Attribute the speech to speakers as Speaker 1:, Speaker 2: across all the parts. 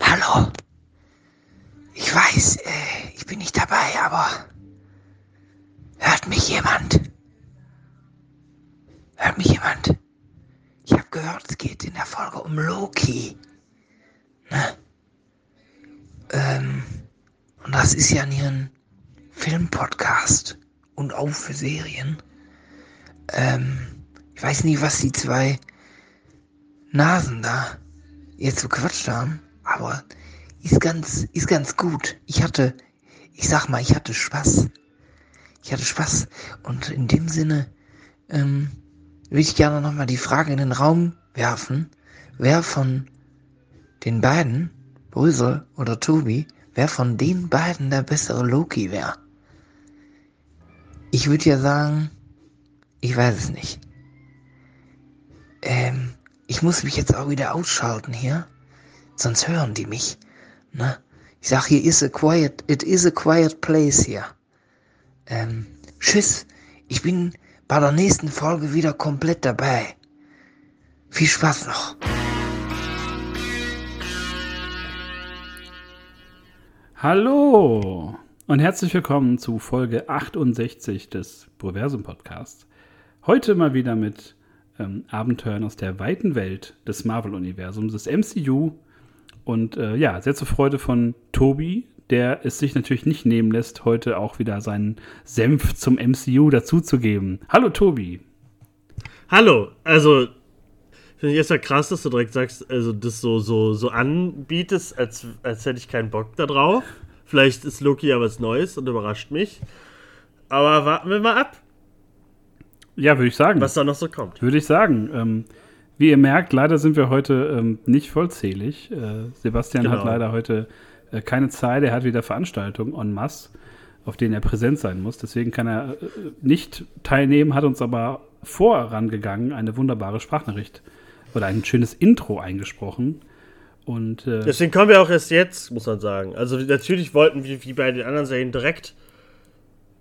Speaker 1: Hallo. Ich weiß, äh, ich bin nicht dabei, aber hört mich jemand? Hört mich jemand? Ich habe gehört, es geht in der Folge um Loki. Ne? Ähm, und das ist ja hier ein Filmpodcast und auch für Serien. Ähm, ich weiß nicht, was die zwei Nasen da jetzt gequatscht haben, aber ist ganz, ist ganz gut. Ich hatte, ich sag mal, ich hatte Spaß. Ich hatte Spaß. Und in dem Sinne, ähm, würde ich gerne nochmal die Frage in den Raum werfen, wer von den beiden, Brüssel oder Tobi, wer von den beiden der bessere Loki wäre. Ich würde ja sagen, ich weiß es nicht. Ähm, ich muss mich jetzt auch wieder ausschalten hier, sonst hören die mich. Ne? Ich sag, hier is a quiet, it is a quiet place hier. Ähm, tschüss, ich bin bei der nächsten Folge wieder komplett dabei. Viel Spaß noch.
Speaker 2: Hallo und herzlich willkommen zu Folge 68 des Proversum Podcasts. Heute mal wieder mit ähm, Abenteuern aus der weiten Welt des Marvel-Universums, des MCU. Und äh, ja, sehr zur Freude von Tobi, der es sich natürlich nicht nehmen lässt, heute auch wieder seinen Senf zum MCU dazuzugeben. Hallo Tobi.
Speaker 3: Hallo, also finde ich erstmal krass, dass du direkt sagst, also das so, so, so anbietest, als, als hätte ich keinen Bock da drauf. Vielleicht ist Loki ja was Neues und überrascht mich. Aber warten wir mal ab.
Speaker 2: Ja, würde ich sagen.
Speaker 3: Was da noch so kommt.
Speaker 2: Würde ich sagen. Ähm, wie ihr merkt, leider sind wir heute ähm, nicht vollzählig. Äh, Sebastian genau. hat leider heute äh, keine Zeit. Er hat wieder Veranstaltungen en masse, auf denen er präsent sein muss. Deswegen kann er äh, nicht teilnehmen, hat uns aber vorangegangen eine wunderbare Sprachnachricht oder ein schönes Intro eingesprochen. Und,
Speaker 3: äh, Deswegen kommen wir auch erst jetzt, muss man sagen. Also natürlich wollten wir wie bei den anderen Serien direkt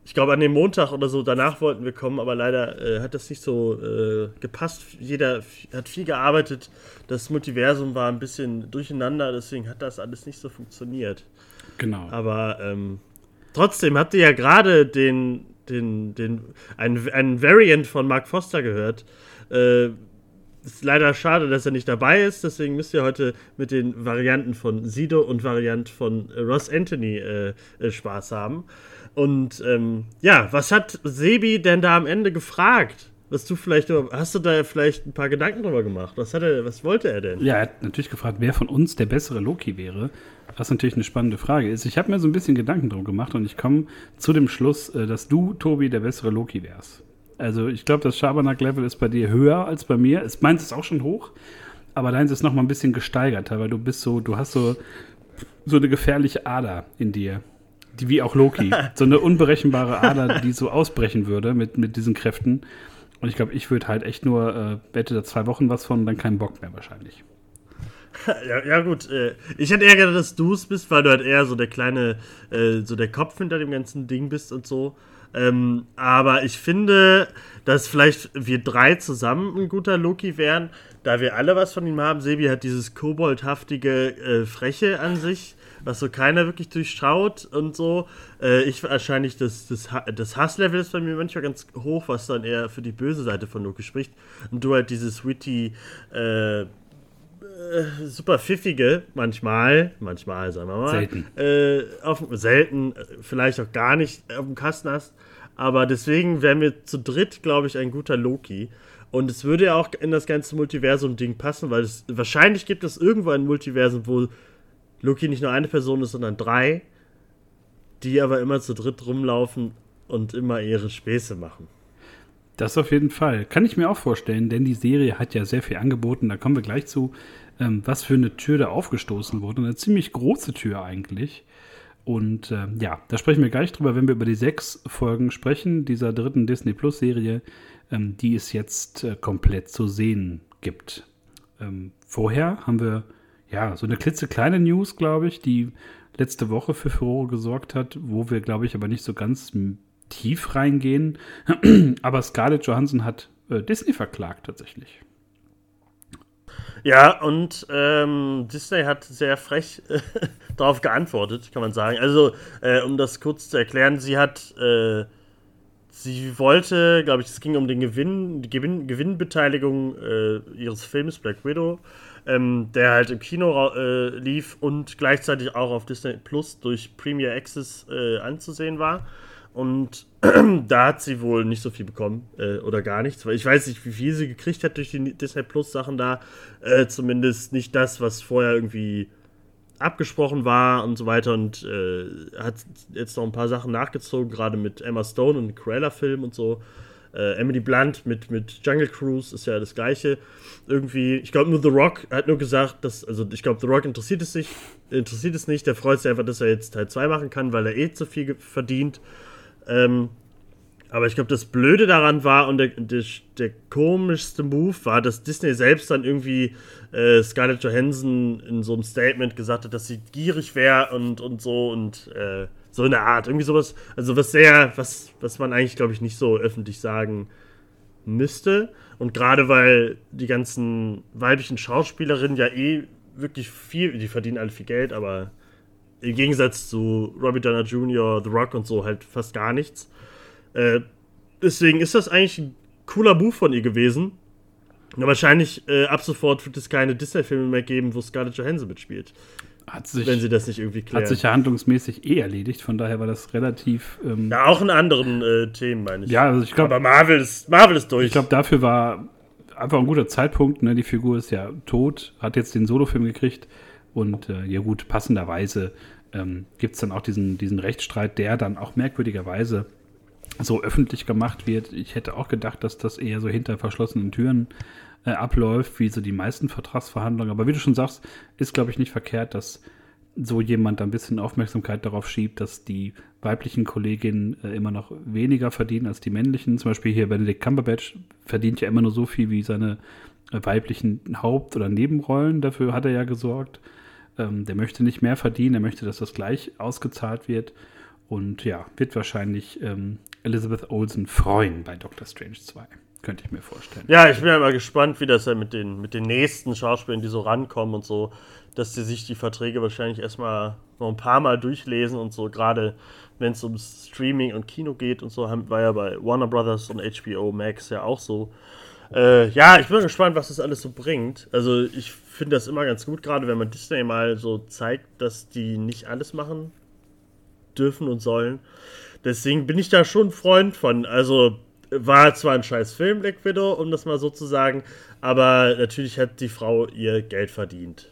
Speaker 3: ich glaube, an dem Montag oder so danach wollten wir kommen, aber leider äh, hat das nicht so äh, gepasst. Jeder hat viel gearbeitet. Das Multiversum war ein bisschen durcheinander, deswegen hat das alles nicht so funktioniert.
Speaker 2: Genau.
Speaker 3: Aber ähm, trotzdem habt ihr ja gerade den, den, den, einen, einen Variant von Mark Foster gehört. Äh, ist leider schade, dass er nicht dabei ist, deswegen müsst ihr heute mit den Varianten von Sido und Variant von Ross Anthony äh, äh, Spaß haben. Und ähm, ja, was hat Sebi denn da am Ende gefragt? Was du vielleicht, hast du da vielleicht ein paar Gedanken drüber gemacht? Was, hat er, was wollte er denn?
Speaker 2: Ja, er hat natürlich gefragt, wer von uns der bessere Loki wäre. Was natürlich eine spannende Frage ist. Ich habe mir so ein bisschen Gedanken drüber gemacht und ich komme zu dem Schluss, äh, dass du, Tobi, der bessere Loki wärst. Also ich glaube, das Schabernack-Level ist bei dir höher als bei mir. Es meins ist auch schon hoch, aber deins ist noch mal ein bisschen gesteigerter, weil du bist so, du hast so, so eine gefährliche Ader in dir die, wie auch Loki. so eine unberechenbare Ader, die so ausbrechen würde mit, mit diesen Kräften. Und ich glaube, ich würde halt echt nur, äh, hätte da zwei Wochen was von, dann keinen Bock mehr wahrscheinlich.
Speaker 3: Ja, ja gut. Äh, ich hätte eher gedacht, dass du es bist, weil du halt eher so der kleine, äh, so der Kopf hinter dem ganzen Ding bist und so. Ähm, aber ich finde, dass vielleicht wir drei zusammen ein guter Loki wären, da wir alle was von ihm haben. Sebi hat dieses koboldhaftige äh, Freche an sich was so keiner wirklich durchschaut und so. Äh, ich wahrscheinlich, das, das, das Hasslevel ist bei mir manchmal ganz hoch, was dann eher für die böse Seite von Loki spricht. Und du halt dieses witty, äh, äh, super pfiffige, manchmal, manchmal, sagen wir mal.
Speaker 2: Selten.
Speaker 3: Äh, auf, selten, vielleicht auch gar nicht auf dem Kasten hast. Aber deswegen wären wir zu dritt, glaube ich, ein guter Loki. Und es würde ja auch in das ganze Multiversum-Ding passen, weil es wahrscheinlich gibt es irgendwo ein Multiversum, wo Loki nicht nur eine Person ist, sondern drei, die aber immer zu dritt rumlaufen und immer ihre Späße machen.
Speaker 2: Das auf jeden Fall. Kann ich mir auch vorstellen, denn die Serie hat ja sehr viel angeboten. Da kommen wir gleich zu, ähm, was für eine Tür da aufgestoßen wurde. Eine ziemlich große Tür eigentlich. Und äh, ja, da sprechen wir gleich drüber, wenn wir über die sechs Folgen sprechen, dieser dritten Disney Plus Serie, ähm, die es jetzt äh, komplett zu sehen gibt. Ähm, vorher haben wir ja, so eine klitzekleine News, glaube ich, die letzte Woche für Furore gesorgt hat, wo wir, glaube ich, aber nicht so ganz tief reingehen. aber Scarlett Johansson hat äh, Disney verklagt tatsächlich.
Speaker 3: Ja, und ähm, Disney hat sehr frech äh, darauf geantwortet, kann man sagen. Also, äh, um das kurz zu erklären, sie hat, äh, sie wollte, glaube ich, es ging um den Gewinn, die Gewinn, Gewinnbeteiligung äh, ihres Films Black Widow, ähm, der halt im Kino äh, lief und gleichzeitig auch auf Disney Plus durch Premier Access äh, anzusehen war. Und da hat sie wohl nicht so viel bekommen äh, oder gar nichts, weil ich weiß nicht, wie viel sie gekriegt hat durch die Disney Plus Sachen da. Äh, zumindest nicht das, was vorher irgendwie abgesprochen war und so weiter. Und äh, hat jetzt noch ein paar Sachen nachgezogen, gerade mit Emma Stone und Cruella-Film und so. Äh, Emily Blunt mit, mit Jungle Cruise ist ja das gleiche. Irgendwie, ich glaube nur The Rock hat nur gesagt, dass, also ich glaube, The Rock interessiert es sich, interessiert es nicht. Der freut sich einfach, dass er jetzt Teil 2 machen kann, weil er eh zu viel verdient. Ähm, aber ich glaube, das Blöde daran war und der, der, der, komischste Move war, dass Disney selbst dann irgendwie äh, Scarlett Johansson in so einem Statement gesagt hat, dass sie gierig wäre und, und so und äh, so in der Art. Irgendwie sowas, also was sehr, was, was man eigentlich, glaube ich, nicht so öffentlich sagen müsste. Und gerade weil die ganzen weiblichen Schauspielerinnen ja eh wirklich viel, die verdienen alle viel Geld, aber im Gegensatz zu Robert Downey Jr., The Rock und so halt fast gar nichts. Äh, deswegen ist das eigentlich ein cooler Move von ihr gewesen. Na, wahrscheinlich äh, ab sofort wird es keine Disney-Filme mehr geben, wo Scarlett Johansson mitspielt.
Speaker 2: Hat sich,
Speaker 3: wenn sie das nicht irgendwie klären.
Speaker 2: Hat sich ja handlungsmäßig eh erledigt, von daher war das relativ.
Speaker 3: Ähm, ja, auch in anderen äh, Themen, meine ich.
Speaker 2: Ja, also ich glaube.
Speaker 3: Aber Marvel ist, Marvel ist durch.
Speaker 2: Ich glaube, dafür war einfach ein guter Zeitpunkt. Ne? Die Figur ist ja tot, hat jetzt den Solofilm gekriegt und äh, ja gut, passenderweise ähm, gibt es dann auch diesen, diesen Rechtsstreit, der dann auch merkwürdigerweise so öffentlich gemacht wird. Ich hätte auch gedacht, dass das eher so hinter verschlossenen Türen äh, abläuft, wie so die meisten Vertragsverhandlungen. Aber wie du schon sagst, ist, glaube ich, nicht verkehrt, dass so jemand ein bisschen Aufmerksamkeit darauf schiebt, dass die weiblichen Kolleginnen äh, immer noch weniger verdienen als die männlichen. Zum Beispiel hier Benedict Cumberbatch verdient ja immer nur so viel wie seine äh, weiblichen Haupt- oder Nebenrollen. Dafür hat er ja gesorgt. Ähm, der möchte nicht mehr verdienen, er möchte, dass das gleich ausgezahlt wird. Und ja, wird wahrscheinlich ähm, Elizabeth Olsen freuen bei Doctor Strange 2. Könnte ich mir vorstellen.
Speaker 3: Ja, ich bin ja mal gespannt, wie das ja mit den, mit den nächsten Schauspielern, die so rankommen und so, dass sie sich die Verträge wahrscheinlich erstmal noch ein paar Mal durchlesen und so, gerade wenn es um Streaming und Kino geht und so, war ja bei Warner Brothers und HBO Max ja auch so. Äh, ja, ich bin gespannt, was das alles so bringt. Also ich finde das immer ganz gut, gerade wenn man Disney mal so zeigt, dass die nicht alles machen dürfen und sollen. Deswegen bin ich da schon ein Freund von. Also war zwar ein scheiß Film, Black Widow, um das mal so zu sagen, aber natürlich hat die Frau ihr Geld verdient.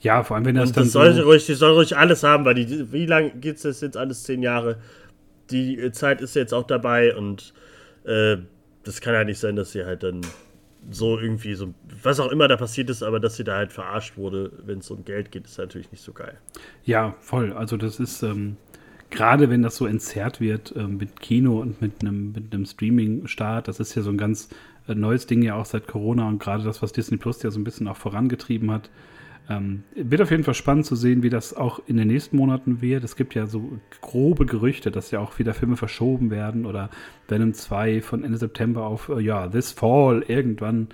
Speaker 2: Ja, vor allem wenn das
Speaker 3: und dann das soll so ruhig, die soll ruhig alles haben, weil die, wie lange geht es jetzt alles? Zehn Jahre. Die Zeit ist jetzt auch dabei und äh, das kann ja nicht sein, dass sie halt dann so irgendwie so, was auch immer da passiert ist, aber dass sie da halt verarscht wurde, wenn es um Geld geht, ist natürlich nicht so geil.
Speaker 2: Ja, voll. Also das ist, ähm, gerade wenn das so entzerrt wird ähm, mit Kino und mit einem, mit Streaming-Start, das ist ja so ein ganz äh, neues Ding ja auch seit Corona und gerade das, was Disney Plus ja so ein bisschen auch vorangetrieben hat, ähm, wird auf jeden Fall spannend zu sehen, wie das auch in den nächsten Monaten wird. Es gibt ja so grobe Gerüchte, dass ja auch wieder Filme verschoben werden oder Venom 2 von Ende September auf, äh, ja, This Fall irgendwann.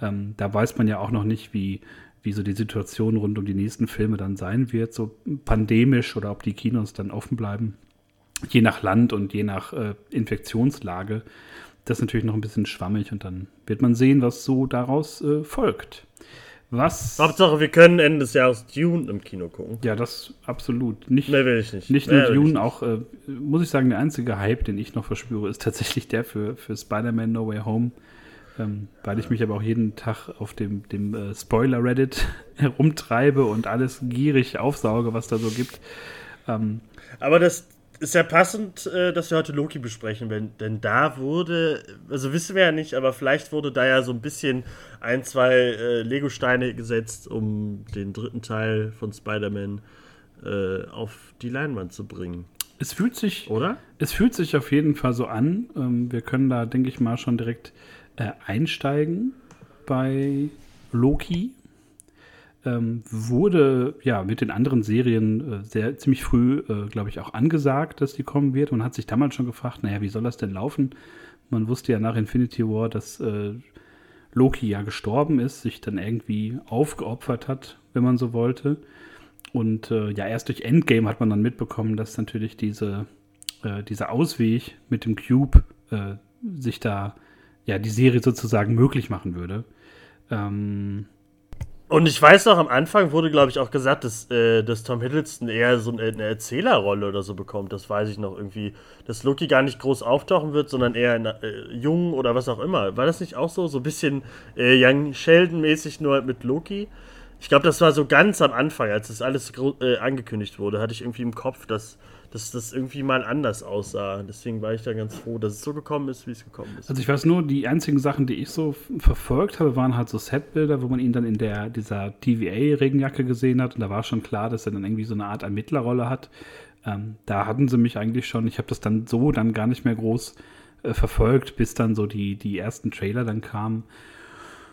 Speaker 2: Ähm, da weiß man ja auch noch nicht, wie, wie so die Situation rund um die nächsten Filme dann sein wird, so pandemisch oder ob die Kinos dann offen bleiben. Je nach Land und je nach äh, Infektionslage. Das ist natürlich noch ein bisschen schwammig und dann wird man sehen, was so daraus äh, folgt. Was?
Speaker 3: Hauptsache, wir können Ende des Jahres Dune im Kino gucken.
Speaker 2: Ja, das absolut. Nicht,
Speaker 3: Mehr will ich nicht.
Speaker 2: Nicht nur Dune, nicht. auch, äh, muss ich sagen, der einzige Hype, den ich noch verspüre, ist tatsächlich der für, für Spider-Man No Way Home. Ähm, weil ich mich aber auch jeden Tag auf dem, dem äh, Spoiler-Reddit herumtreibe und alles gierig aufsauge, was da so gibt.
Speaker 3: Ähm, aber das, ist ja passend, äh, dass wir heute Loki besprechen, wenn, denn da wurde, also wissen wir ja nicht, aber vielleicht wurde da ja so ein bisschen ein, zwei äh, Lego-Steine gesetzt, um den dritten Teil von Spider-Man äh, auf die Leinwand zu bringen.
Speaker 2: Es fühlt sich, oder? Es fühlt sich auf jeden Fall so an. Ähm, wir können da, denke ich mal, schon direkt äh, einsteigen bei Loki ähm, wurde ja mit den anderen Serien äh, sehr ziemlich früh, äh, glaube ich, auch angesagt, dass die kommen wird. Man hat sich damals schon gefragt, naja, wie soll das denn laufen? Man wusste ja nach Infinity War, dass äh, Loki ja gestorben ist, sich dann irgendwie aufgeopfert hat, wenn man so wollte. Und äh, ja, erst durch Endgame hat man dann mitbekommen, dass natürlich diese, äh, dieser Ausweg mit dem Cube äh, sich da ja die Serie sozusagen möglich machen würde. Ähm,
Speaker 3: und ich weiß noch, am Anfang wurde, glaube ich, auch gesagt, dass, äh, dass Tom Hiddleston eher so eine, eine, Erzählerrolle oder so bekommt. Das weiß ich noch irgendwie. Dass Loki gar nicht groß auftauchen wird, sondern eher in, äh, jung oder was auch immer. War das nicht auch so? So ein bisschen äh, Young Sheldon-mäßig nur halt mit Loki? Ich glaube, das war so ganz am Anfang, als das alles äh, angekündigt wurde, hatte ich irgendwie im Kopf, dass dass das irgendwie mal anders aussah. Deswegen war ich da ganz froh, dass es so gekommen ist, wie es gekommen ist.
Speaker 2: Also ich weiß nur, die einzigen Sachen, die ich so verfolgt habe, waren halt so Setbilder, wo man ihn dann in der dieser TVA-Regenjacke gesehen hat. Und da war schon klar, dass er dann irgendwie so eine Art Ermittlerrolle hat. Ähm, da hatten sie mich eigentlich schon, ich habe das dann so dann gar nicht mehr groß äh, verfolgt, bis dann so die, die ersten Trailer dann kamen.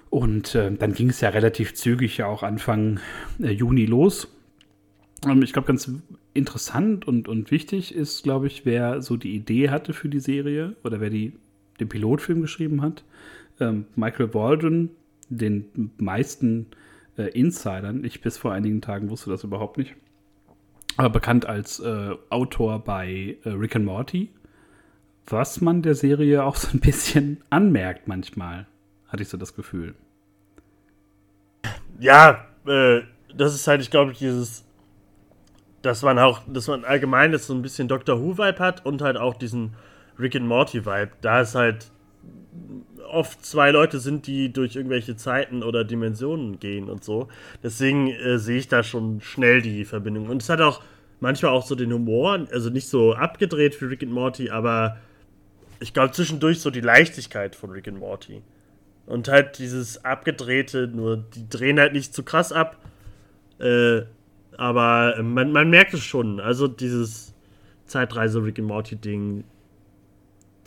Speaker 2: Und äh, dann ging es ja relativ zügig ja auch Anfang äh, Juni los. Ähm, ich glaube, ganz interessant und, und wichtig ist, glaube ich, wer so die Idee hatte für die Serie oder wer die, den Pilotfilm geschrieben hat. Ähm, Michael Baldwin, den meisten äh, Insidern, ich bis vor einigen Tagen wusste das überhaupt nicht, aber bekannt als äh, Autor bei äh, Rick and Morty, was man der Serie auch so ein bisschen anmerkt manchmal, hatte ich so das Gefühl.
Speaker 3: Ja, äh, das ist halt, ich glaube, dieses dass man auch, dass man allgemein jetzt so ein bisschen Doctor Who-Vibe hat und halt auch diesen Rick and Morty-Vibe. Da es halt oft zwei Leute sind, die durch irgendwelche Zeiten oder Dimensionen gehen und so. Deswegen äh, sehe ich da schon schnell die Verbindung. Und es hat auch manchmal auch so den Humor, also nicht so abgedreht wie Rick and Morty, aber ich glaube zwischendurch so die Leichtigkeit von Rick and Morty. Und halt dieses abgedrehte, nur die drehen halt nicht zu krass ab. Äh, aber ähm, man, man merkt es schon. Also dieses Zeitreise Rick and Morty Ding,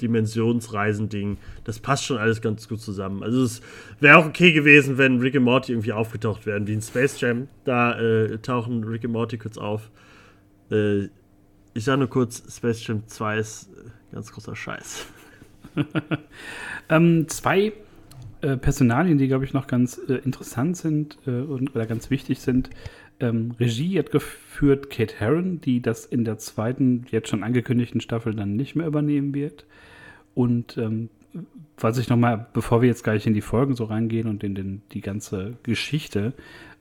Speaker 3: Dimensionsreisen-Ding, das passt schon alles ganz gut zusammen. Also es wäre auch okay gewesen, wenn Rick and Morty irgendwie aufgetaucht wären, wie in Space Jam. Da äh, tauchen Rick and Morty kurz auf. Äh, ich sage nur kurz, Space Jam 2 ist äh, ganz großer Scheiß.
Speaker 2: ähm, zwei äh, Personalien, die, glaube ich, noch ganz äh, interessant sind äh, und, oder ganz wichtig sind, ähm, Regie hat geführt Kate Herron, die das in der zweiten, jetzt schon angekündigten Staffel dann nicht mehr übernehmen wird. Und ähm, was ich nochmal, bevor wir jetzt gleich in die Folgen so reingehen und in den, die ganze Geschichte,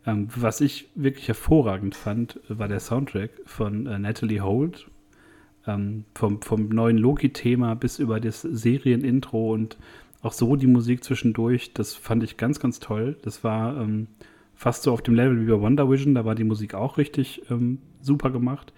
Speaker 2: ähm, was ich wirklich hervorragend fand, war der Soundtrack von äh, Natalie Holt. Ähm, vom, vom neuen Loki-Thema bis über das Serienintro und auch so die Musik zwischendurch, das fand ich ganz, ganz toll. Das war ähm, fast so auf dem Level wie bei Wonder Vision. Da war die Musik auch richtig ähm, super gemacht.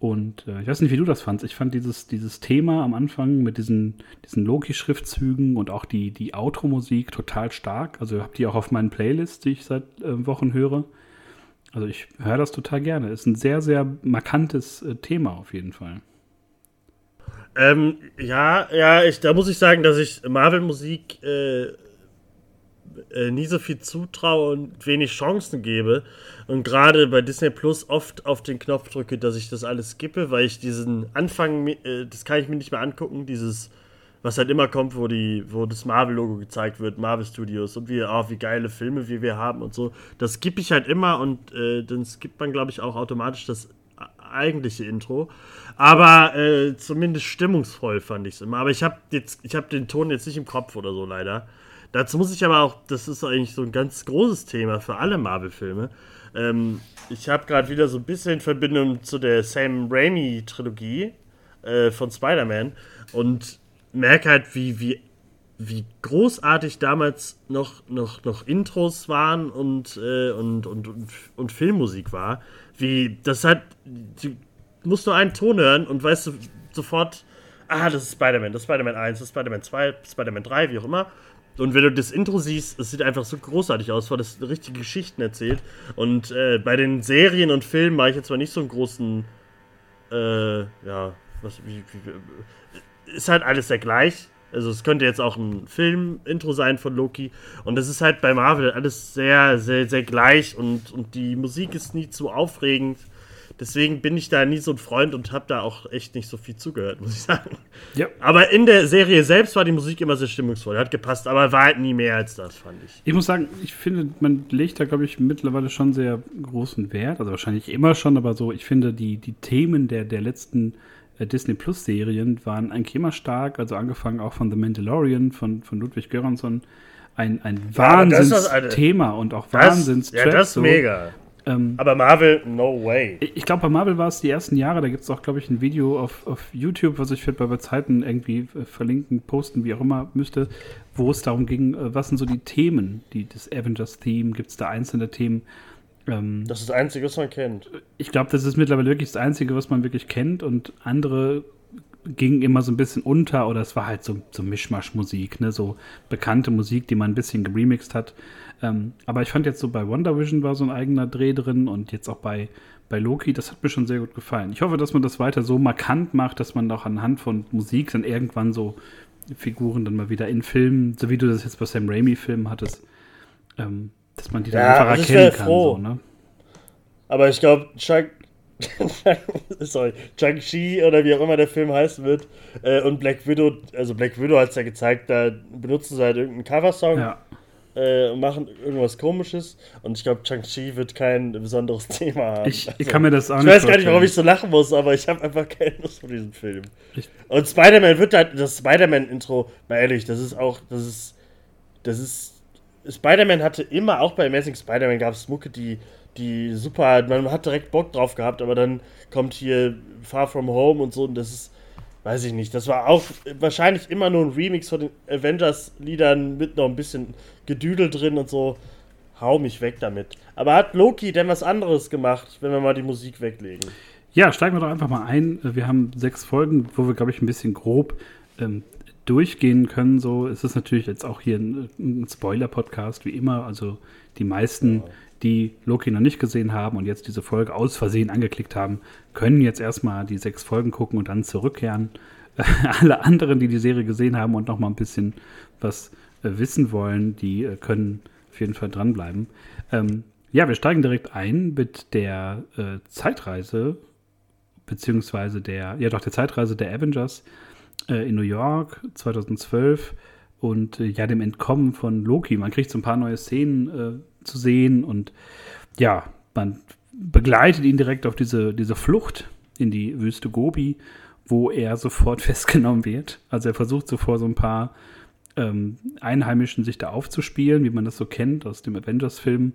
Speaker 2: Und äh, ich weiß nicht, wie du das fandst. Ich fand dieses, dieses Thema am Anfang mit diesen, diesen Loki-Schriftzügen und auch die, die Outro-Musik total stark. Also habt die auch auf meinen Playlists, die ich seit äh, Wochen höre. Also ich höre das total gerne. Ist ein sehr, sehr markantes äh, Thema auf jeden Fall.
Speaker 3: Ähm, ja, ja, ich, da muss ich sagen, dass ich Marvel-Musik äh, nie so viel zutraue und wenig Chancen gebe. Und gerade bei Disney Plus oft auf den Knopf drücke, dass ich das alles skippe, weil ich diesen Anfang, äh, das kann ich mir nicht mehr angucken, dieses, was halt immer kommt, wo, die, wo das Marvel-Logo gezeigt wird, Marvel Studios und wie, oh, wie geile Filme wie wir haben und so. Das skippe ich halt immer und äh, dann skippt man, glaube ich, auch automatisch das eigentliche Intro. Aber äh, zumindest stimmungsvoll fand ich es immer. Aber ich habe hab den Ton jetzt nicht im Kopf oder so leider. Dazu muss ich aber auch, das ist eigentlich so ein ganz großes Thema für alle Marvel-Filme. Ähm, ich habe gerade wieder so ein bisschen Verbindung zu der Sam Raimi-Trilogie äh, von Spider-Man und merke halt, wie, wie, wie großartig damals noch, noch, noch Intros waren und, äh, und, und, und, und, Filmmusik war. Wie, das hat, du musst nur einen Ton hören und weißt du sofort, ah, das ist Spider-Man, das ist Spider-Man 1, das ist Spider-Man 2, Spider-Man 3, wie auch immer. Und wenn du das Intro siehst, es sieht einfach so großartig aus, weil das richtige Geschichten erzählt. Und äh, bei den Serien und Filmen mache ich jetzt zwar nicht so einen großen, äh, ja, was, wie, wie, ist halt alles sehr gleich. Also es könnte jetzt auch ein Film-Intro sein von Loki. Und das ist halt bei Marvel alles sehr, sehr, sehr gleich und, und die Musik ist nie zu aufregend. Deswegen bin ich da nie so ein Freund und habe da auch echt nicht so viel zugehört, muss ich sagen.
Speaker 2: Ja.
Speaker 3: Aber in der Serie selbst war die Musik immer sehr stimmungsvoll, hat gepasst, aber war halt nie mehr als das, fand ich.
Speaker 2: Ich muss sagen, ich finde, man legt da, glaube ich, mittlerweile schon sehr großen Wert, also wahrscheinlich immer schon, aber so, ich finde, die, die Themen der, der letzten äh, Disney Plus Serien waren eigentlich immer stark, also angefangen auch von The Mandalorian, von, von Ludwig Göransson, ein, ein Wahnsinnsthema und auch Wahnsinns
Speaker 3: Ja, das ist mega. Ähm, Aber Marvel, no way.
Speaker 2: Ich glaube, bei Marvel war es die ersten Jahre, da gibt es auch, glaube ich, ein Video auf, auf YouTube, was ich vielleicht bei Zeiten irgendwie äh, verlinken, posten, wie auch immer müsste, wo es darum ging, äh, was sind so die Themen, die, das Avengers-Theme, gibt es da einzelne Themen?
Speaker 3: Ähm, das ist das Einzige, was man kennt.
Speaker 2: Ich glaube, das ist mittlerweile wirklich das Einzige, was man wirklich kennt und andere gingen immer so ein bisschen unter oder es war halt so, so Mischmasch-Musik, ne? so bekannte Musik, die man ein bisschen geremixed hat. Ähm, aber ich fand jetzt so bei Wonder Vision war so ein eigener Dreh drin und jetzt auch bei, bei Loki, das hat mir schon sehr gut gefallen. Ich hoffe, dass man das weiter so markant macht, dass man auch anhand von Musik dann irgendwann so Figuren dann mal wieder in Filmen, so wie du das jetzt bei Sam Raimi-Filmen hattest, ähm, dass man die dann ja, einfach erkennen kann. So, ne?
Speaker 3: Aber ich glaube, Chuck, sorry, Chang-Chi oder wie auch immer der Film heißen wird äh, und Black Widow, also Black Widow hat es ja gezeigt, da benutzen sie halt irgendeinen Coversong ja. Äh, machen irgendwas komisches und ich glaube, Chang-Chi wird kein besonderes Thema haben.
Speaker 2: Ich, also, kann mir das
Speaker 3: auch Ich weiß gar nicht, warum ich so lachen muss, aber ich habe einfach keine Lust vor diesem Film. Ich und Spider-Man wird halt, das Spider-Man-Intro, mal ehrlich, das ist auch, das ist, das ist Spider-Man hatte immer, auch bei Amazing Spider-Man gab es Mucke, die, die super, man hat direkt Bock drauf gehabt, aber dann kommt hier Far From Home und so und das ist, weiß ich nicht, das war auch wahrscheinlich immer nur ein Remix von den Avengers-Liedern mit noch ein bisschen Gedüdel drin und so. Hau mich weg damit. Aber hat Loki denn was anderes gemacht, wenn wir mal die Musik weglegen?
Speaker 2: Ja, steigen wir doch einfach mal ein. Wir haben sechs Folgen, wo wir, glaube ich, ein bisschen grob ähm, durchgehen können. So ist es natürlich jetzt auch hier ein, ein Spoiler-Podcast, wie immer. Also die meisten, die Loki noch nicht gesehen haben und jetzt diese Folge aus Versehen angeklickt haben, können jetzt erstmal die sechs Folgen gucken und dann zurückkehren. Alle anderen, die die Serie gesehen haben und noch mal ein bisschen was wissen wollen, die äh, können auf jeden Fall dranbleiben. Ähm, ja, wir steigen direkt ein mit der äh, Zeitreise, beziehungsweise der, ja doch, der Zeitreise der Avengers äh, in New York 2012 und äh, ja, dem Entkommen von Loki. Man kriegt so ein paar neue Szenen äh, zu sehen und ja, man begleitet ihn direkt auf diese, diese Flucht in die Wüste Gobi, wo er sofort festgenommen wird. Also er versucht sofort so ein paar ähm, Einheimischen sich da aufzuspielen, wie man das so kennt aus dem Avengers-Film.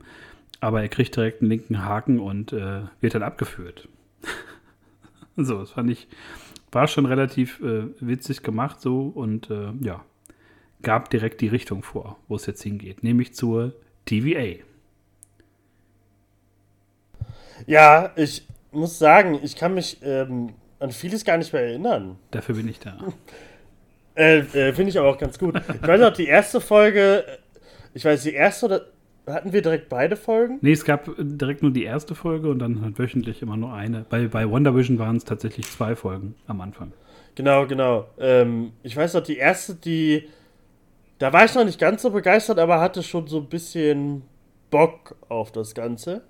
Speaker 2: Aber er kriegt direkt einen linken Haken und äh, wird dann abgeführt. so, das fand ich war schon relativ äh, witzig gemacht so und äh, ja, gab direkt die Richtung vor, wo es jetzt hingeht, nämlich zur TVA.
Speaker 3: Ja, ich muss sagen, ich kann mich ähm, an vieles gar nicht mehr erinnern.
Speaker 2: Dafür bin ich da.
Speaker 3: äh, äh, Finde ich aber auch ganz gut. Ich weiß noch, die erste Folge, ich weiß, die erste oder hatten wir direkt beide Folgen?
Speaker 2: Nee, es gab direkt nur die erste Folge und dann halt wöchentlich immer nur eine. Bei, bei Wonder Vision waren es tatsächlich zwei Folgen am Anfang.
Speaker 3: Genau, genau. Ähm, ich weiß noch, die erste, die. Da war ich noch nicht ganz so begeistert, aber hatte schon so ein bisschen Bock auf das Ganze.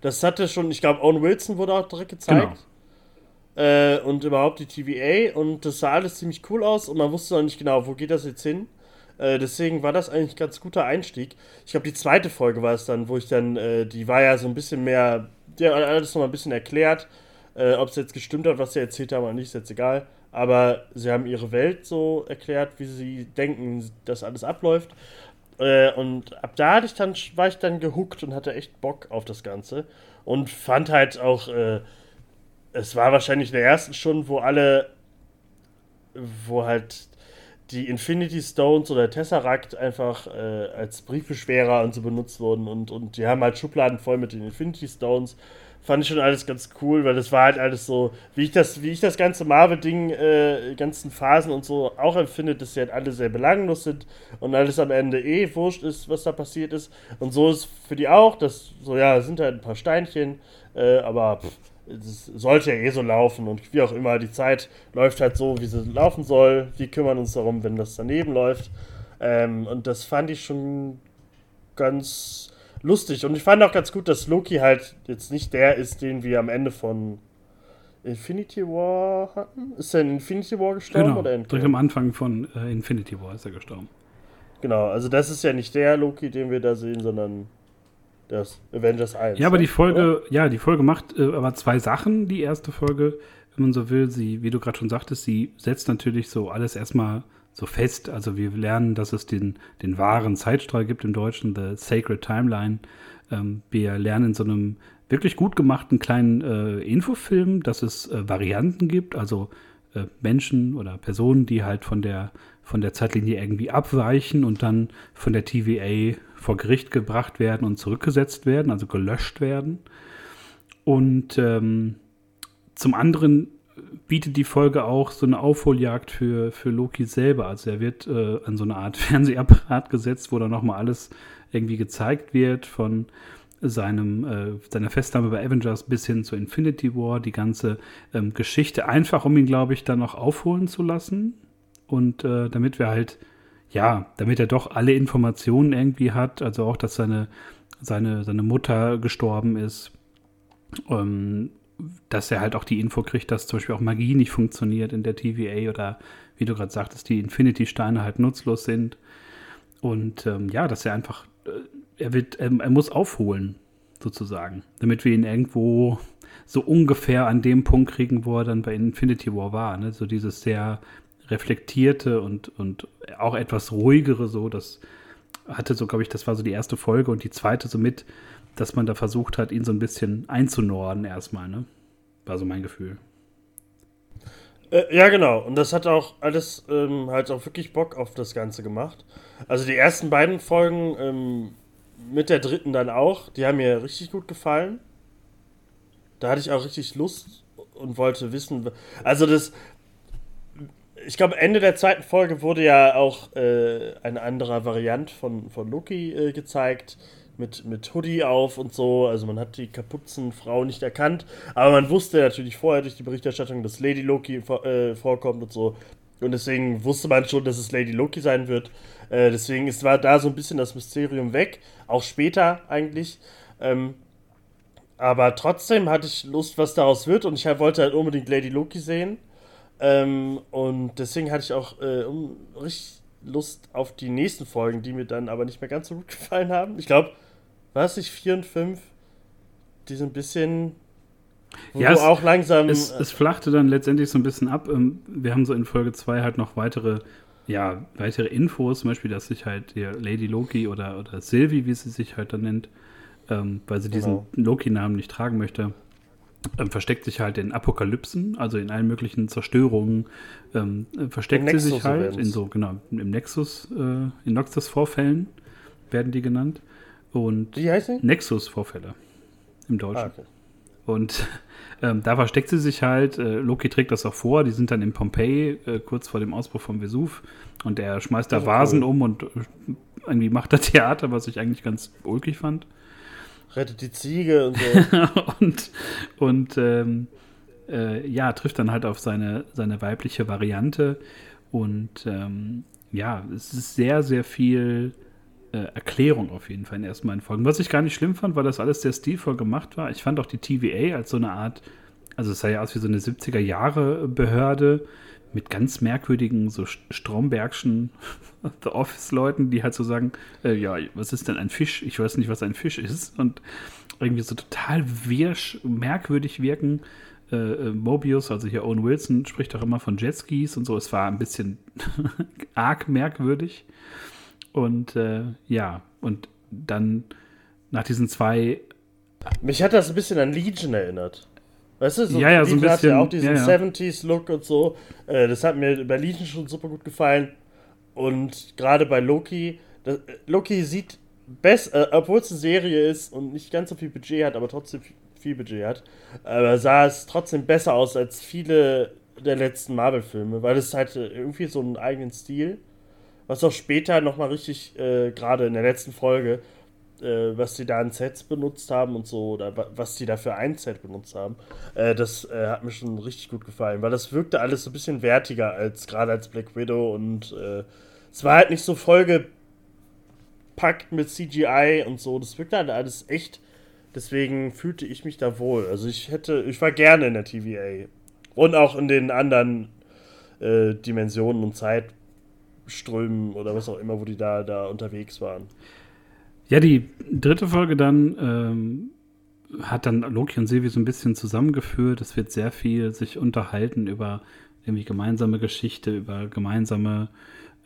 Speaker 3: Das hatte schon, ich glaube, Owen Wilson wurde auch direkt gezeigt. Genau. Äh, und überhaupt die TVA und das sah alles ziemlich cool aus und man wusste noch nicht genau, wo geht das jetzt hin. Äh, deswegen war das eigentlich ein ganz guter Einstieg. Ich glaube, die zweite Folge war es dann, wo ich dann, äh, die war ja so ein bisschen mehr, ja, alles noch mal ein bisschen erklärt. Äh, Ob es jetzt gestimmt hat, was sie erzählt haben oder nicht, ist jetzt egal. Aber sie haben ihre Welt so erklärt, wie sie denken, dass alles abläuft. Äh, und ab da ich dann, war ich dann gehuckt und hatte echt Bock auf das Ganze. Und fand halt auch, äh, es war wahrscheinlich in der ersten Stunde, wo alle, wo halt die Infinity Stones oder Tesseract einfach äh, als Briefbeschwerer und so benutzt wurden und, und die haben halt Schubladen voll mit den Infinity Stones. Fand ich schon alles ganz cool, weil das war halt alles so, wie ich das, wie ich das ganze Marvel-Ding, äh, ganzen Phasen und so auch empfinde, dass sie halt alle sehr belanglos sind und alles am Ende eh wurscht ist, was da passiert ist. Und so ist für die auch, das so, ja, sind halt ein paar Steinchen, äh, aber pff, es sollte ja eh so laufen und wie auch immer, die Zeit läuft halt so, wie sie laufen soll. Wir kümmern uns darum, wenn das daneben läuft. Ähm, und das fand ich schon ganz lustig. Und ich fand auch ganz gut, dass Loki halt jetzt nicht der ist, den wir am Ende von Infinity War hatten. Ist er in Infinity War gestorben
Speaker 2: Genau,
Speaker 3: oder in
Speaker 2: direkt am Anfang von äh, Infinity War ist er gestorben.
Speaker 3: Genau, also das ist ja nicht der Loki, den wir da sehen, sondern das Avengers 1.
Speaker 2: Ja, aber die
Speaker 3: oder?
Speaker 2: Folge, ja, die Folge macht äh, aber zwei Sachen, die erste Folge, wenn man so will. Sie, wie du gerade schon sagtest, sie setzt natürlich so alles erstmal so fest. Also wir lernen, dass es den, den wahren Zeitstrahl gibt im Deutschen, The Sacred Timeline. Ähm, wir lernen in so einem wirklich gut gemachten kleinen äh, Infofilm, dass es äh, Varianten gibt, also äh, Menschen oder Personen, die halt von der, von der Zeitlinie irgendwie abweichen und dann von der TVA vor Gericht gebracht werden und zurückgesetzt werden, also gelöscht werden. Und ähm, zum anderen bietet die Folge auch so eine Aufholjagd für, für Loki selber. Also er wird äh, an so eine Art Fernsehapparat gesetzt, wo dann nochmal alles irgendwie gezeigt wird, von seinem, äh, seiner Festnahme bei Avengers bis hin zu Infinity War, die ganze ähm, Geschichte, einfach um ihn, glaube ich, dann noch aufholen zu lassen. Und äh, damit wir halt, ja, damit er doch alle Informationen irgendwie hat, also auch, dass seine, seine, seine Mutter gestorben ist, ähm, dass er halt auch die Info kriegt, dass zum Beispiel auch Magie nicht funktioniert in der TVA oder wie du gerade sagtest, die Infinity-Steine halt nutzlos sind. Und ähm, ja, dass er einfach, äh, er wird, er, er muss aufholen, sozusagen, damit wir ihn irgendwo so ungefähr an dem Punkt kriegen, wo er dann bei Infinity War war. Ne? So dieses sehr reflektierte und, und auch etwas ruhigere, so, das hatte so, glaube ich, das war so die erste Folge und die zweite so mit, dass man da versucht hat, ihn so ein bisschen einzunorden erstmal, ne? War so mein Gefühl.
Speaker 3: Äh, ja, genau. Und das hat auch alles ähm, halt auch wirklich Bock auf das Ganze gemacht. Also die ersten beiden Folgen ähm, mit der dritten dann auch, die haben mir richtig gut gefallen. Da hatte ich auch richtig Lust und wollte wissen. Also das. Ich glaube, Ende der zweiten Folge wurde ja auch äh, eine andere Variant von, von Loki äh, gezeigt mit, mit Hoodie auf und so. Also man hat die Kapuzenfrau nicht erkannt. Aber man wusste natürlich vorher durch die Berichterstattung, dass Lady Loki äh, vorkommt und so. Und deswegen wusste man schon, dass es Lady Loki sein wird. Äh, deswegen ist, war da so ein bisschen das Mysterium weg. Auch später eigentlich. Ähm, aber trotzdem hatte ich Lust, was daraus wird. Und ich wollte halt unbedingt Lady Loki sehen. Ähm, und deswegen hatte ich auch äh, um, richtig Lust auf die nächsten Folgen, die mir dann aber nicht mehr ganz so gut gefallen haben. Ich glaube, war es nicht 4 und 5? Die sind ein bisschen.
Speaker 2: Ja, es,
Speaker 3: auch langsam.
Speaker 2: Es, es, flachte dann letztendlich so ein bisschen ab. Ähm, Wir haben so in Folge 2 halt noch weitere, ja, weitere Infos, zum Beispiel, dass sich halt hier Lady Loki oder, oder Sylvie, wie sie sich halt dann nennt, ähm, weil sie diesen
Speaker 3: Genau.
Speaker 2: Loki-Namen nicht tragen möchte, ähm, versteckt sich halt in Apokalypsen, also in allen möglichen Zerstörungen, ähm, äh, versteckt sie sich halt in so, genau, im Nexus, äh, in Noxus-Vorfällen werden die genannt. Und
Speaker 3: Wie heißt sie?
Speaker 2: Nexus-Vorfälle im Deutschen.
Speaker 3: Ah, okay.
Speaker 2: Und ähm, da versteckt sie sich halt. Äh, Loki trägt das auch vor. Die sind dann in Pompeji, äh, kurz vor dem Ausbruch vom Vesuv. Und er schmeißt da Vasen
Speaker 3: cool.
Speaker 2: um und äh, irgendwie macht da Theater, was ich eigentlich ganz ulkig fand.
Speaker 3: Rettet die Ziege und so.
Speaker 2: und und ähm, äh, ja, trifft dann halt auf seine, seine weibliche Variante. Und ähm, ja, es ist sehr, sehr viel äh, Erklärung auf jeden Fall in den ersten beiden Folgen. Was ich gar nicht schlimm fand, weil das alles sehr stilvoll gemacht war. Ich fand auch die TVA als so eine Art, also es sah ja aus wie so eine 70er-Jahre-Behörde mit ganz merkwürdigen, so Strombergschen The Office-Leuten, die halt so sagen, äh, ja, was ist denn ein Fisch? Ich weiß nicht, was ein Fisch ist. Und irgendwie so total wirsch, merkwürdig wirken. Äh, äh, Mobius, also hier Owen Wilson, spricht auch immer von Jetskis und so. Es war ein bisschen arg merkwürdig. Und äh, ja, und dann nach diesen zwei
Speaker 3: Mich hat das ein bisschen an Legion erinnert. Weißt du, so,
Speaker 2: Ja, ja, so ein
Speaker 3: Legion hat ja
Speaker 2: bisschen,
Speaker 3: auch diesen
Speaker 2: ja, ja.
Speaker 3: 70s-Look und so. Äh, das hat mir bei Legion schon super gut gefallen. Und gerade bei Loki, das, äh, Loki sieht besser, äh, obwohl es eine Serie ist und nicht ganz so viel Budget hat, aber trotzdem viel- Budget hat, aber sah es trotzdem besser aus als viele der letzten Marvel-Filme, weil es halt äh, irgendwie so einen eigenen Stil, was auch später nochmal richtig, äh, gerade in der letzten Folge, äh, was die da an Sets benutzt haben und so, oder wa- was die da für ein Set benutzt haben, äh, das äh, hat mir schon richtig gut gefallen, weil das wirkte alles so ein bisschen wertiger als gerade als Black Widow und äh, es war halt nicht so vollgepackt mit CGI und so. Das wirkt halt alles echt. Deswegen fühlte ich mich da wohl. Also ich hätte, ich war gerne in der TVA. Und auch in den anderen äh, Dimensionen und Zeitströmen oder was auch immer, wo die da, da unterwegs waren.
Speaker 2: Ja, die dritte Folge dann ähm, hat dann Loki und Sylvie so ein bisschen zusammengeführt. Es wird sehr viel sich unterhalten über irgendwie gemeinsame Geschichte, über gemeinsame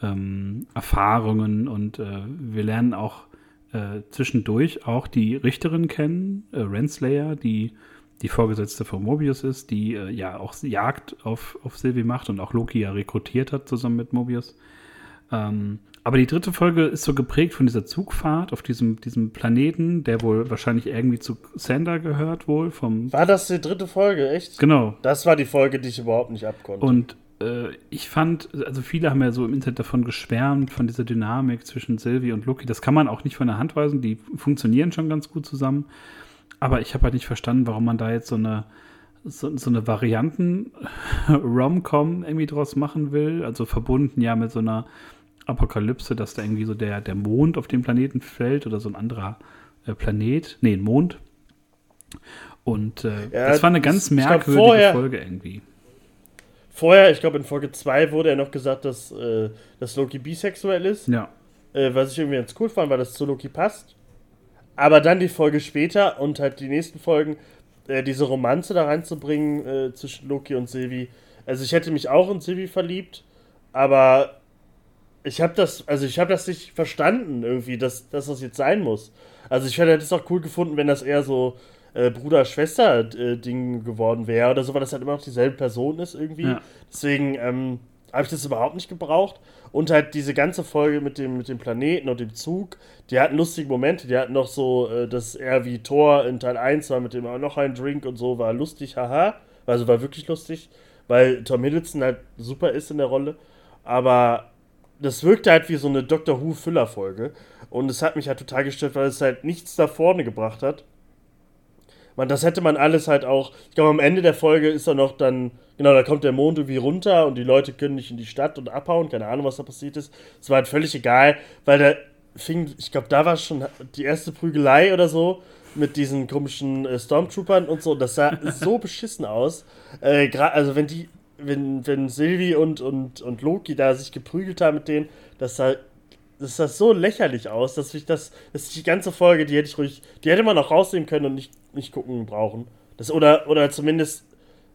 Speaker 2: ähm, Erfahrungen und äh, wir lernen auch äh, zwischendurch auch die Richterin kennen, äh, Renslayer, die die Vorgesetzte von Mobius ist, die äh, ja auch Jagd auf, auf Sylvie macht und auch Loki ja rekrutiert hat zusammen mit Mobius. Ähm, aber die dritte Folge ist so geprägt von dieser Zugfahrt auf diesem, diesem Planeten, der wohl wahrscheinlich irgendwie zu Sander gehört, wohl vom.
Speaker 3: War das die dritte Folge, echt?
Speaker 2: Genau.
Speaker 3: Das war die Folge, die ich überhaupt nicht abkonnte.
Speaker 2: Und äh, ich fand, also viele haben ja so im Internet davon geschwärmt, von dieser Dynamik zwischen Sylvie und Loki. Das kann man auch nicht von der Hand weisen, die funktionieren schon ganz gut zusammen. Aber ich habe halt nicht verstanden, warum man da jetzt so eine so, so eine Varianten-Rom-Com irgendwie draus machen will. Also verbunden ja mit so einer Apokalypse, dass da irgendwie so der, der Mond auf den Planeten fällt oder so ein anderer äh, Planet. Nee, ein Mond. Und äh, ja, das war eine ganz merkwürdige vorher, Folge irgendwie.
Speaker 3: Vorher, ich glaube in Folge 2 wurde ja noch gesagt, dass, äh, dass Loki bisexuell ist.
Speaker 2: Ja.
Speaker 3: Äh, was ich irgendwie ganz cool fand, weil das zu Loki passt. Aber dann die Folge später und halt die nächsten Folgen, äh, diese Romanze da reinzubringen äh, zwischen Loki und Sylvie. Also ich hätte mich auch in Sylvie verliebt, aber ich habe das, also ich habe das nicht verstanden irgendwie, dass, dass das jetzt sein muss. Also ich hätte es auch cool gefunden, wenn das eher so äh, Bruder-Schwester-Ding geworden wäre oder so, weil das halt immer noch dieselbe Person ist irgendwie. Ja. Deswegen ähm, habe ich das überhaupt nicht gebraucht. Und halt diese ganze Folge mit dem, mit dem Planeten und dem Zug, die hatten lustige Momente. Die hatten noch so, äh, dass er wie Thor in Teil 1 war mit dem auch noch ein Drink und so, war lustig, haha. Also war wirklich lustig, weil Tom Hiddleston halt super ist in der Rolle. Aber das wirkte halt wie so eine Doctor Who Füllerfolge. Und es hat mich halt total gestört, weil es halt nichts da vorne gebracht hat. Man, das hätte man alles halt auch. Ich glaube, am Ende der Folge ist er noch dann. Genau, da kommt der Mond irgendwie runter und die Leute können nicht in die Stadt und abhauen. Keine Ahnung, was da passiert ist. Es war halt völlig egal, weil da fing. Ich glaube, da war schon die erste Prügelei oder so mit diesen komischen äh, Stormtroopern und so. Das sah so beschissen aus. Äh, also, wenn die wenn, wenn Sylvie und, und, und Loki da sich geprügelt haben mit denen, das sah, das sah so lächerlich aus, dass ich das, dass die ganze Folge, die hätte ich ruhig, die hätte man auch rausnehmen können und nicht, nicht gucken brauchen. Das, oder, oder zumindest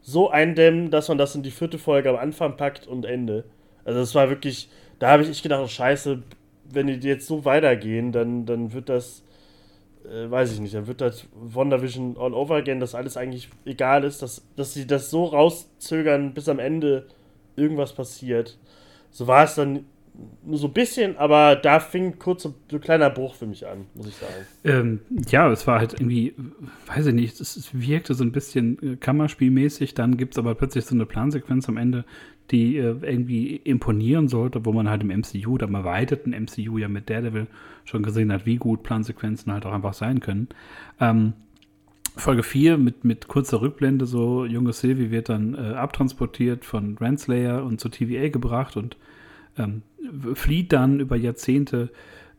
Speaker 3: so eindämmen, dass man das in die vierte Folge am Anfang packt und Ende. Also das war wirklich, da habe ich echt gedacht, oh, scheiße, wenn die jetzt so weitergehen, dann, dann wird das, äh, weiß ich nicht, dann wird das WandaVision all over again, dass alles eigentlich egal ist, dass, dass sie das so rauszögern, bis am Ende irgendwas passiert. So war es dann nur so ein bisschen, aber da fing kurz so ein kleiner Bruch für mich an, muss ich sagen.
Speaker 2: Ähm, ja, es war halt irgendwie, weiß ich nicht, es, es wirkte so ein bisschen äh, Kammerspielmäßig, dann gibt es aber plötzlich so eine Plansequenz am Ende, die äh, irgendwie imponieren sollte, wo man halt im MCU, oder im erweiterten MCU ja mit Daredevil schon gesehen hat, wie gut Plansequenzen halt auch einfach sein können. Ähm, Folge 4 mit, mit kurzer Rückblende, so junge Sylvie wird dann äh, abtransportiert von Renslayer und zur TVA gebracht und ähm, flieht dann über Jahrzehnte.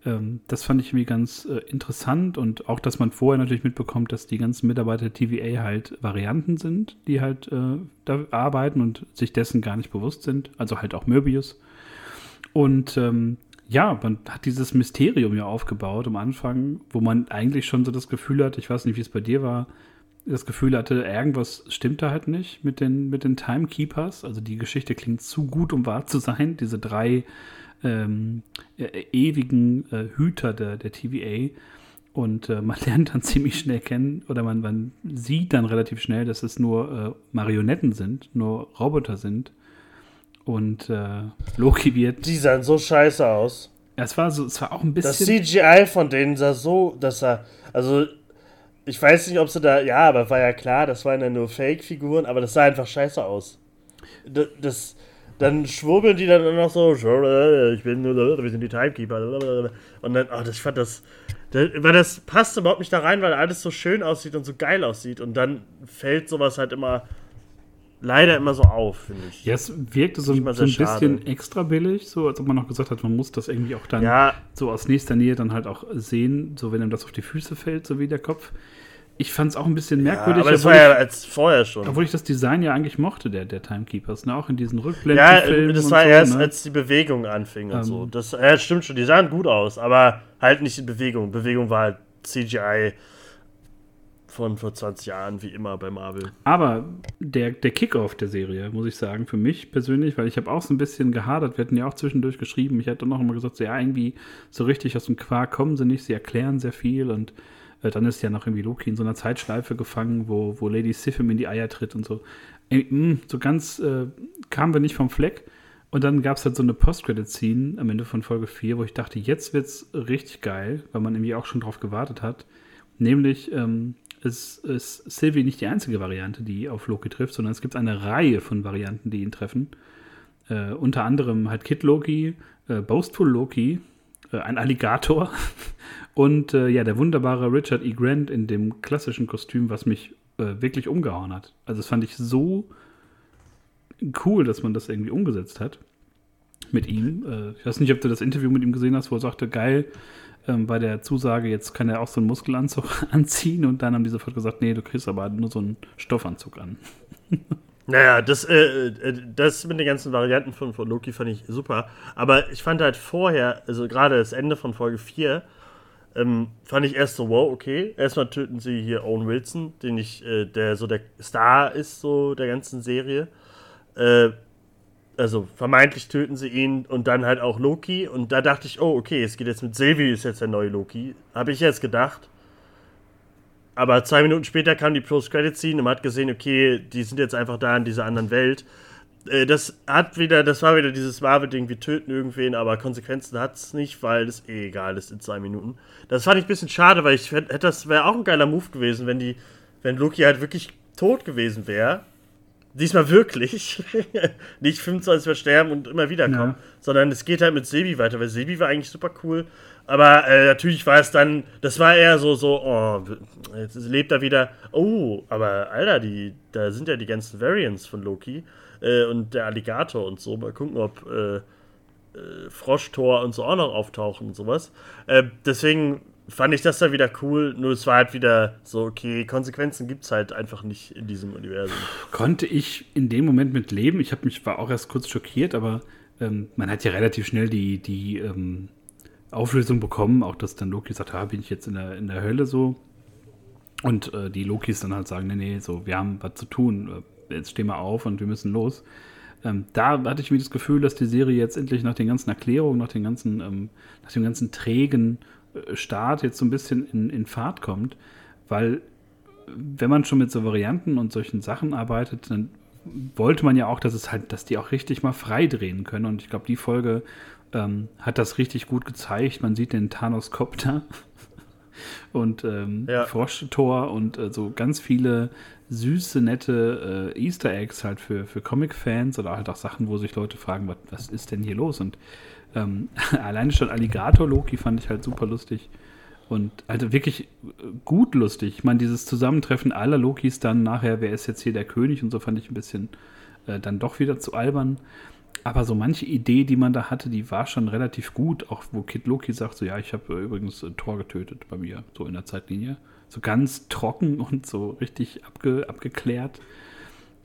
Speaker 2: Ähm, das fand ich irgendwie ganz äh, interessant und auch, dass man vorher natürlich mitbekommt, dass die ganzen Mitarbeiter der TVA halt Varianten sind, die halt äh, da arbeiten und sich dessen gar nicht bewusst sind. Also halt auch Möbius. Und ähm, ja, man hat dieses Mysterium ja aufgebaut am Anfang, wo man eigentlich schon so das Gefühl hat, ich weiß nicht, wie es bei dir war, das Gefühl hatte, irgendwas stimmt da halt nicht mit den, mit den Timekeepers. Also die Geschichte klingt zu gut, um wahr zu sein. Diese drei ähm, äh, ewigen äh, Hüter der, der TVA. Und äh, man lernt dann ziemlich schnell kennen, oder man, man sieht dann relativ schnell, dass es nur äh, Marionetten sind, nur Roboter sind. Und äh, Loki wird.
Speaker 3: Die sahen so scheiße aus.
Speaker 2: Es war so, es war auch ein bisschen.
Speaker 3: Das CGI von denen sah so, dass er. Also ich weiß nicht, ob sie da. Ja, aber war ja klar, das waren ja nur Fake-Figuren, aber das sah einfach scheiße aus. Das, das, dann schwurbeln die dann noch so, ich bin wir sind die Timekeeper. Und dann, oh, das, ich fand das, das, weil das passt überhaupt nicht da rein, weil alles so schön aussieht und so geil aussieht. Und dann fällt sowas halt immer leider immer so auf, finde ich.
Speaker 2: Ja, es wirkte so, so ein bisschen
Speaker 3: schade.
Speaker 2: extra billig, so als ob man noch gesagt hat, man muss das irgendwie auch dann
Speaker 3: Ja,
Speaker 2: so aus nächster Nähe dann halt auch sehen, so wenn ihm das auf die Füße fällt, so wie der Kopf. Ich fand es auch ein bisschen
Speaker 3: ja
Speaker 2: merkwürdig,
Speaker 3: aber das war ja als vorher schon.
Speaker 2: obwohl ich das Design ja eigentlich mochte, der, der Timekeepers, ne? auch in diesen
Speaker 3: Ja,
Speaker 2: Rückblendenfilmen
Speaker 3: das
Speaker 2: und
Speaker 3: war
Speaker 2: so,
Speaker 3: erst,
Speaker 2: ne?
Speaker 3: als die Bewegung anfing und
Speaker 2: Ähm.
Speaker 3: so. Das ja, stimmt schon, die sahen gut aus, aber halt nicht in Bewegung. Bewegung war halt CGI von vor 20 Jahren, wie immer bei Marvel.
Speaker 2: Aber der, der Kickoff der Serie, muss ich sagen, für mich persönlich, weil ich habe auch so ein bisschen gehadert, wir hatten ja auch zwischendurch geschrieben, ich hatte noch immer gesagt, so, ja, irgendwie so richtig aus dem Quark kommen sie nicht, sie erklären sehr viel und äh, dann ist ja noch irgendwie Loki in so einer Zeitschleife gefangen, wo, wo Lady Sif ihm in die Eier tritt und so. Äh, mh, so ganz äh, kamen wir nicht vom Fleck. Und dann gab es halt so eine Post-Credit-Scene am Ende von Folge 4, wo ich dachte, jetzt wird's richtig geil, weil man irgendwie auch schon drauf gewartet hat. Nämlich ähm, ist, ist Sylvie nicht die einzige Variante, die auf Loki trifft, sondern es gibt eine Reihe von Varianten, die ihn treffen. Äh, unter anderem halt Kid Loki, äh, Boastful Loki, äh, ein Alligator und äh, ja, der wunderbare Richard E. Grant in dem klassischen Kostüm, was mich äh, wirklich umgehauen hat. Also das fand ich so cool, dass man das irgendwie umgesetzt hat mit ihm. Äh, ich weiß nicht, ob du das Interview mit ihm gesehen hast, wo er sagte, geil, ähm, bei der Zusage, jetzt kann er auch so einen Muskelanzug anziehen und dann haben die sofort gesagt, nee, du kriegst aber nur so einen Stoffanzug an.
Speaker 3: Naja, das, äh, äh, das mit den ganzen Varianten von, von Loki fand ich super. Aber ich fand halt vorher, also gerade das Ende von Folge 4, ähm, fand ich erst so, wow, okay. Erstmal töten sie hier Owen Wilson, den ich, äh, der so der Star ist, so der ganzen Serie. Äh, also vermeintlich töten sie ihn und dann halt auch Loki. Und da dachte ich, oh, okay, es geht jetzt mit Sylvie, ist jetzt der neue Loki. Habe ich jetzt gedacht. Aber zwei Minuten später kam die Post-Credit-Scene und man hat gesehen, okay, die sind jetzt einfach da in dieser anderen Welt. Äh, Das hat wieder, das war wieder dieses Marvel-Ding, wir töten irgendwen, aber Konsequenzen hat es nicht, weil es eh egal ist in zwei Minuten. Das fand ich ein bisschen schade, weil ich hätte, das wäre auch ein geiler Move gewesen, wenn die, wenn Loki halt wirklich tot gewesen wäre. Diesmal wirklich. nicht 25 Mal sterben und immer wieder kommen,
Speaker 2: Ja.
Speaker 3: sondern es geht halt mit Sebi weiter, weil Sebi war eigentlich super cool. Aber äh, natürlich war es dann, das war eher so, so, oh, jetzt lebt er wieder. Oh, aber Alter, die, da sind ja die ganzen Variants von Loki äh, und der Alligator und so. Mal gucken, ob äh, äh, Froschtor und so auch noch auftauchen und sowas. Äh, deswegen fand ich das da wieder cool, nur es war halt wieder so, okay, Konsequenzen gibt es halt einfach nicht in diesem Universum.
Speaker 2: Konnte ich in dem Moment mit leben. Ich habe mich, war auch erst kurz schockiert, aber ähm, man hat ja relativ schnell die, die ähm, Auflösung bekommen, auch dass dann Loki sagt, ah, bin ich jetzt in der, in der Hölle so. Und äh, die Lokis dann halt sagen, nee, nee, so, wir haben was zu tun, äh, jetzt stehen wir auf und wir müssen los. Ähm, da hatte ich mir das Gefühl, dass die Serie jetzt endlich nach den ganzen Erklärungen, nach, den ganzen, ähm, nach dem ganzen trägen Start jetzt so ein bisschen in, in Fahrt kommt, weil wenn man schon mit so Varianten und solchen Sachen arbeitet, dann wollte man ja auch, dass es halt, dass die auch richtig mal frei drehen können. Und ich glaube, die Folge ähm, hat das richtig gut gezeigt. Man sieht den Thanos-Kopter und ähm,
Speaker 3: Ja.
Speaker 2: Froschtor und äh, so ganz viele süße, nette äh, Easter Eggs halt für, für Comic-Fans oder halt auch Sachen, wo sich Leute fragen, was, was ist denn hier los? Und ähm, alleine schon Alligator-Loki fand ich halt super lustig. Und also wirklich äh, gut lustig. Ich meine, dieses Zusammentreffen aller Lokis dann nachher, wer ist jetzt hier der König und so, fand ich ein bisschen äh, dann doch wieder zu albern. Aber so manche Idee, die man da hatte, die war schon relativ gut. Auch wo Kid Loki sagt, so ja, ich habe äh, übrigens ein Tor getötet bei mir, so in der Zeitlinie. So ganz trocken und so richtig abge, abgeklärt.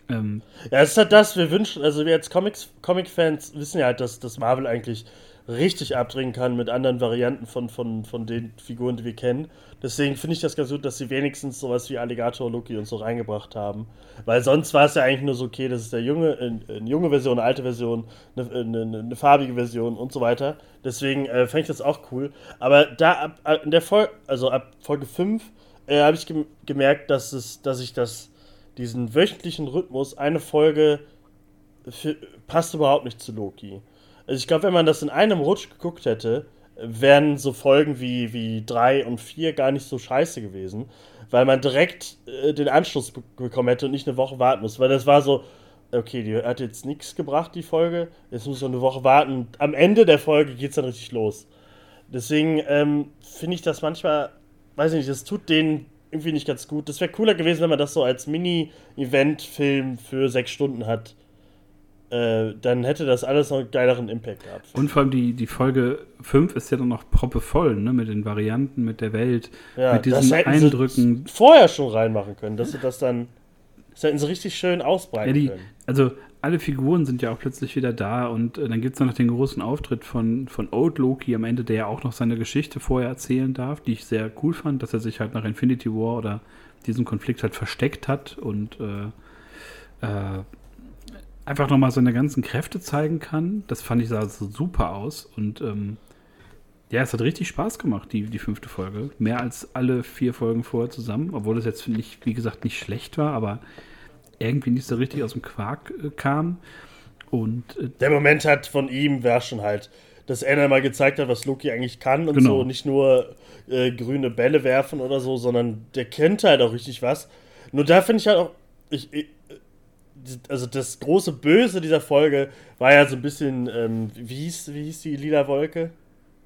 Speaker 2: Ähm,
Speaker 3: Ja, es ist halt das, wir wünschen, also wir als Comic-Fans wissen ja halt, dass, dass Marvel eigentlich richtig abdrehen kann mit anderen Varianten von, von, von den Figuren, die wir kennen. Deswegen finde ich das ganz gut, dass sie wenigstens sowas wie Alligator, Loki und so reingebracht haben. Weil sonst war es ja eigentlich nur so, okay, das ist der junge, äh, eine junge Version, eine alte Version, eine, eine, eine, eine farbige Version und so weiter. Deswegen äh, fand ich das auch cool. Aber da ab, in der Folge, also ab Folge 5, äh, habe ich gem gemerkt, dass es, dass ich das, diesen wöchentlichen Rhythmus, eine Folge für, passt überhaupt nicht zu Loki. Also ich glaube, wenn man das in einem Rutsch geguckt hätte, wären so Folgen wie, wie 3 und 4 gar nicht so scheiße gewesen, weil man direkt äh, den Anschluss be bekommen hätte und nicht eine Woche warten muss. Weil das war so, okay, die hat jetzt nichts gebracht, die Folge, jetzt muss noch eine Woche warten. Am Ende der Folge geht es dann richtig los. Deswegen ähm, finde ich das manchmal, weiß ich nicht, das tut den irgendwie nicht ganz gut. Das wäre cooler gewesen, wenn man das so als Mini-Event-Film für sechs Stunden hat. Äh, dann hätte das alles noch einen geileren Impact gehabt.
Speaker 2: Und vor allem die, die Folge 5 ist ja dann noch proppevoll, ne? Mit den Varianten, mit der Welt,
Speaker 3: Ja,
Speaker 2: mit diesen
Speaker 3: das hätten sie
Speaker 2: Eindrücken.
Speaker 3: vorher schon reinmachen können, dass sie das dann. Das hätten sie richtig schön ausbreiten
Speaker 2: Ja, die,
Speaker 3: können.
Speaker 2: also alle Figuren sind ja auch plötzlich wieder da und äh, dann gibt es noch den großen Auftritt von, von Old Loki am Ende, der ja auch noch seine Geschichte vorher erzählen darf, die ich sehr cool fand, dass er sich halt nach Infinity War oder diesem Konflikt halt versteckt hat und äh, äh, einfach nochmal seine ganzen Kräfte zeigen kann. Das fand ich sah so super aus und ähm, ja, es hat richtig Spaß gemacht, die, die fünfte Folge. Mehr als alle vier Folgen vorher zusammen, obwohl es jetzt, nicht, wie gesagt, nicht schlecht war, aber irgendwie nicht so richtig aus dem Quark äh, kam. Und äh,
Speaker 3: Der Moment hat von ihm war schon halt, dass er mal gezeigt hat, was Loki eigentlich kann und
Speaker 2: Genau.
Speaker 3: so. Nicht nur äh, grüne Bälle werfen oder so, sondern der kennt halt auch richtig was. Nur da finde ich halt auch, ich, ich, also das große Böse dieser Folge war ja so ein bisschen, ähm, wie, hieß, wie hieß die lila Wolke?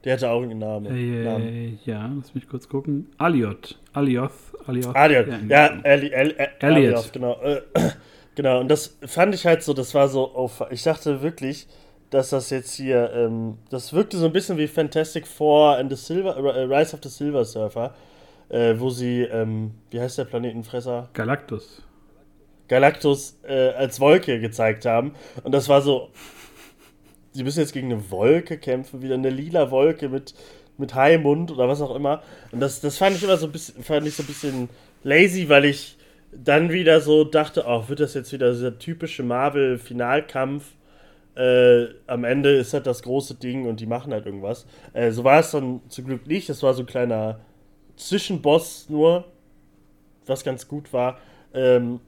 Speaker 3: Der hatte auch einen Namen.
Speaker 2: äh,
Speaker 3: Namen.
Speaker 2: ja, lass mich kurz gucken. Aliot. Alioth. Alioth.
Speaker 3: Aliot, ja,
Speaker 2: genau.
Speaker 3: Ali, Ali, Ali,
Speaker 2: Elliot.
Speaker 3: Aliot, genau. Äh, genau, und das fand ich halt so, das war so, oh, ich dachte wirklich, dass das jetzt hier, ähm, das wirkte so ein bisschen wie Fantastic Four and the Silver, äh, Rise of the Silver Surfer, äh, wo sie, ähm, wie heißt der Planetenfresser?
Speaker 2: Galactus.
Speaker 3: Galactus als Wolke gezeigt haben. Und das war so, sie müssen jetzt gegen eine Wolke kämpfen, wieder eine lila Wolke mit, mit Haimund oder was auch immer. Und das, das fand ich immer so ein bisschen, fand ich so ein bisschen lazy, weil ich dann wieder so dachte, oh, wird das jetzt wieder dieser typische Marvel-Finalkampf? Äh, am Ende ist halt das große Ding und die machen halt irgendwas. Äh, so war es dann zum Glück nicht. Das war so ein kleiner Zwischenboss nur, was ganz gut war. Ähm,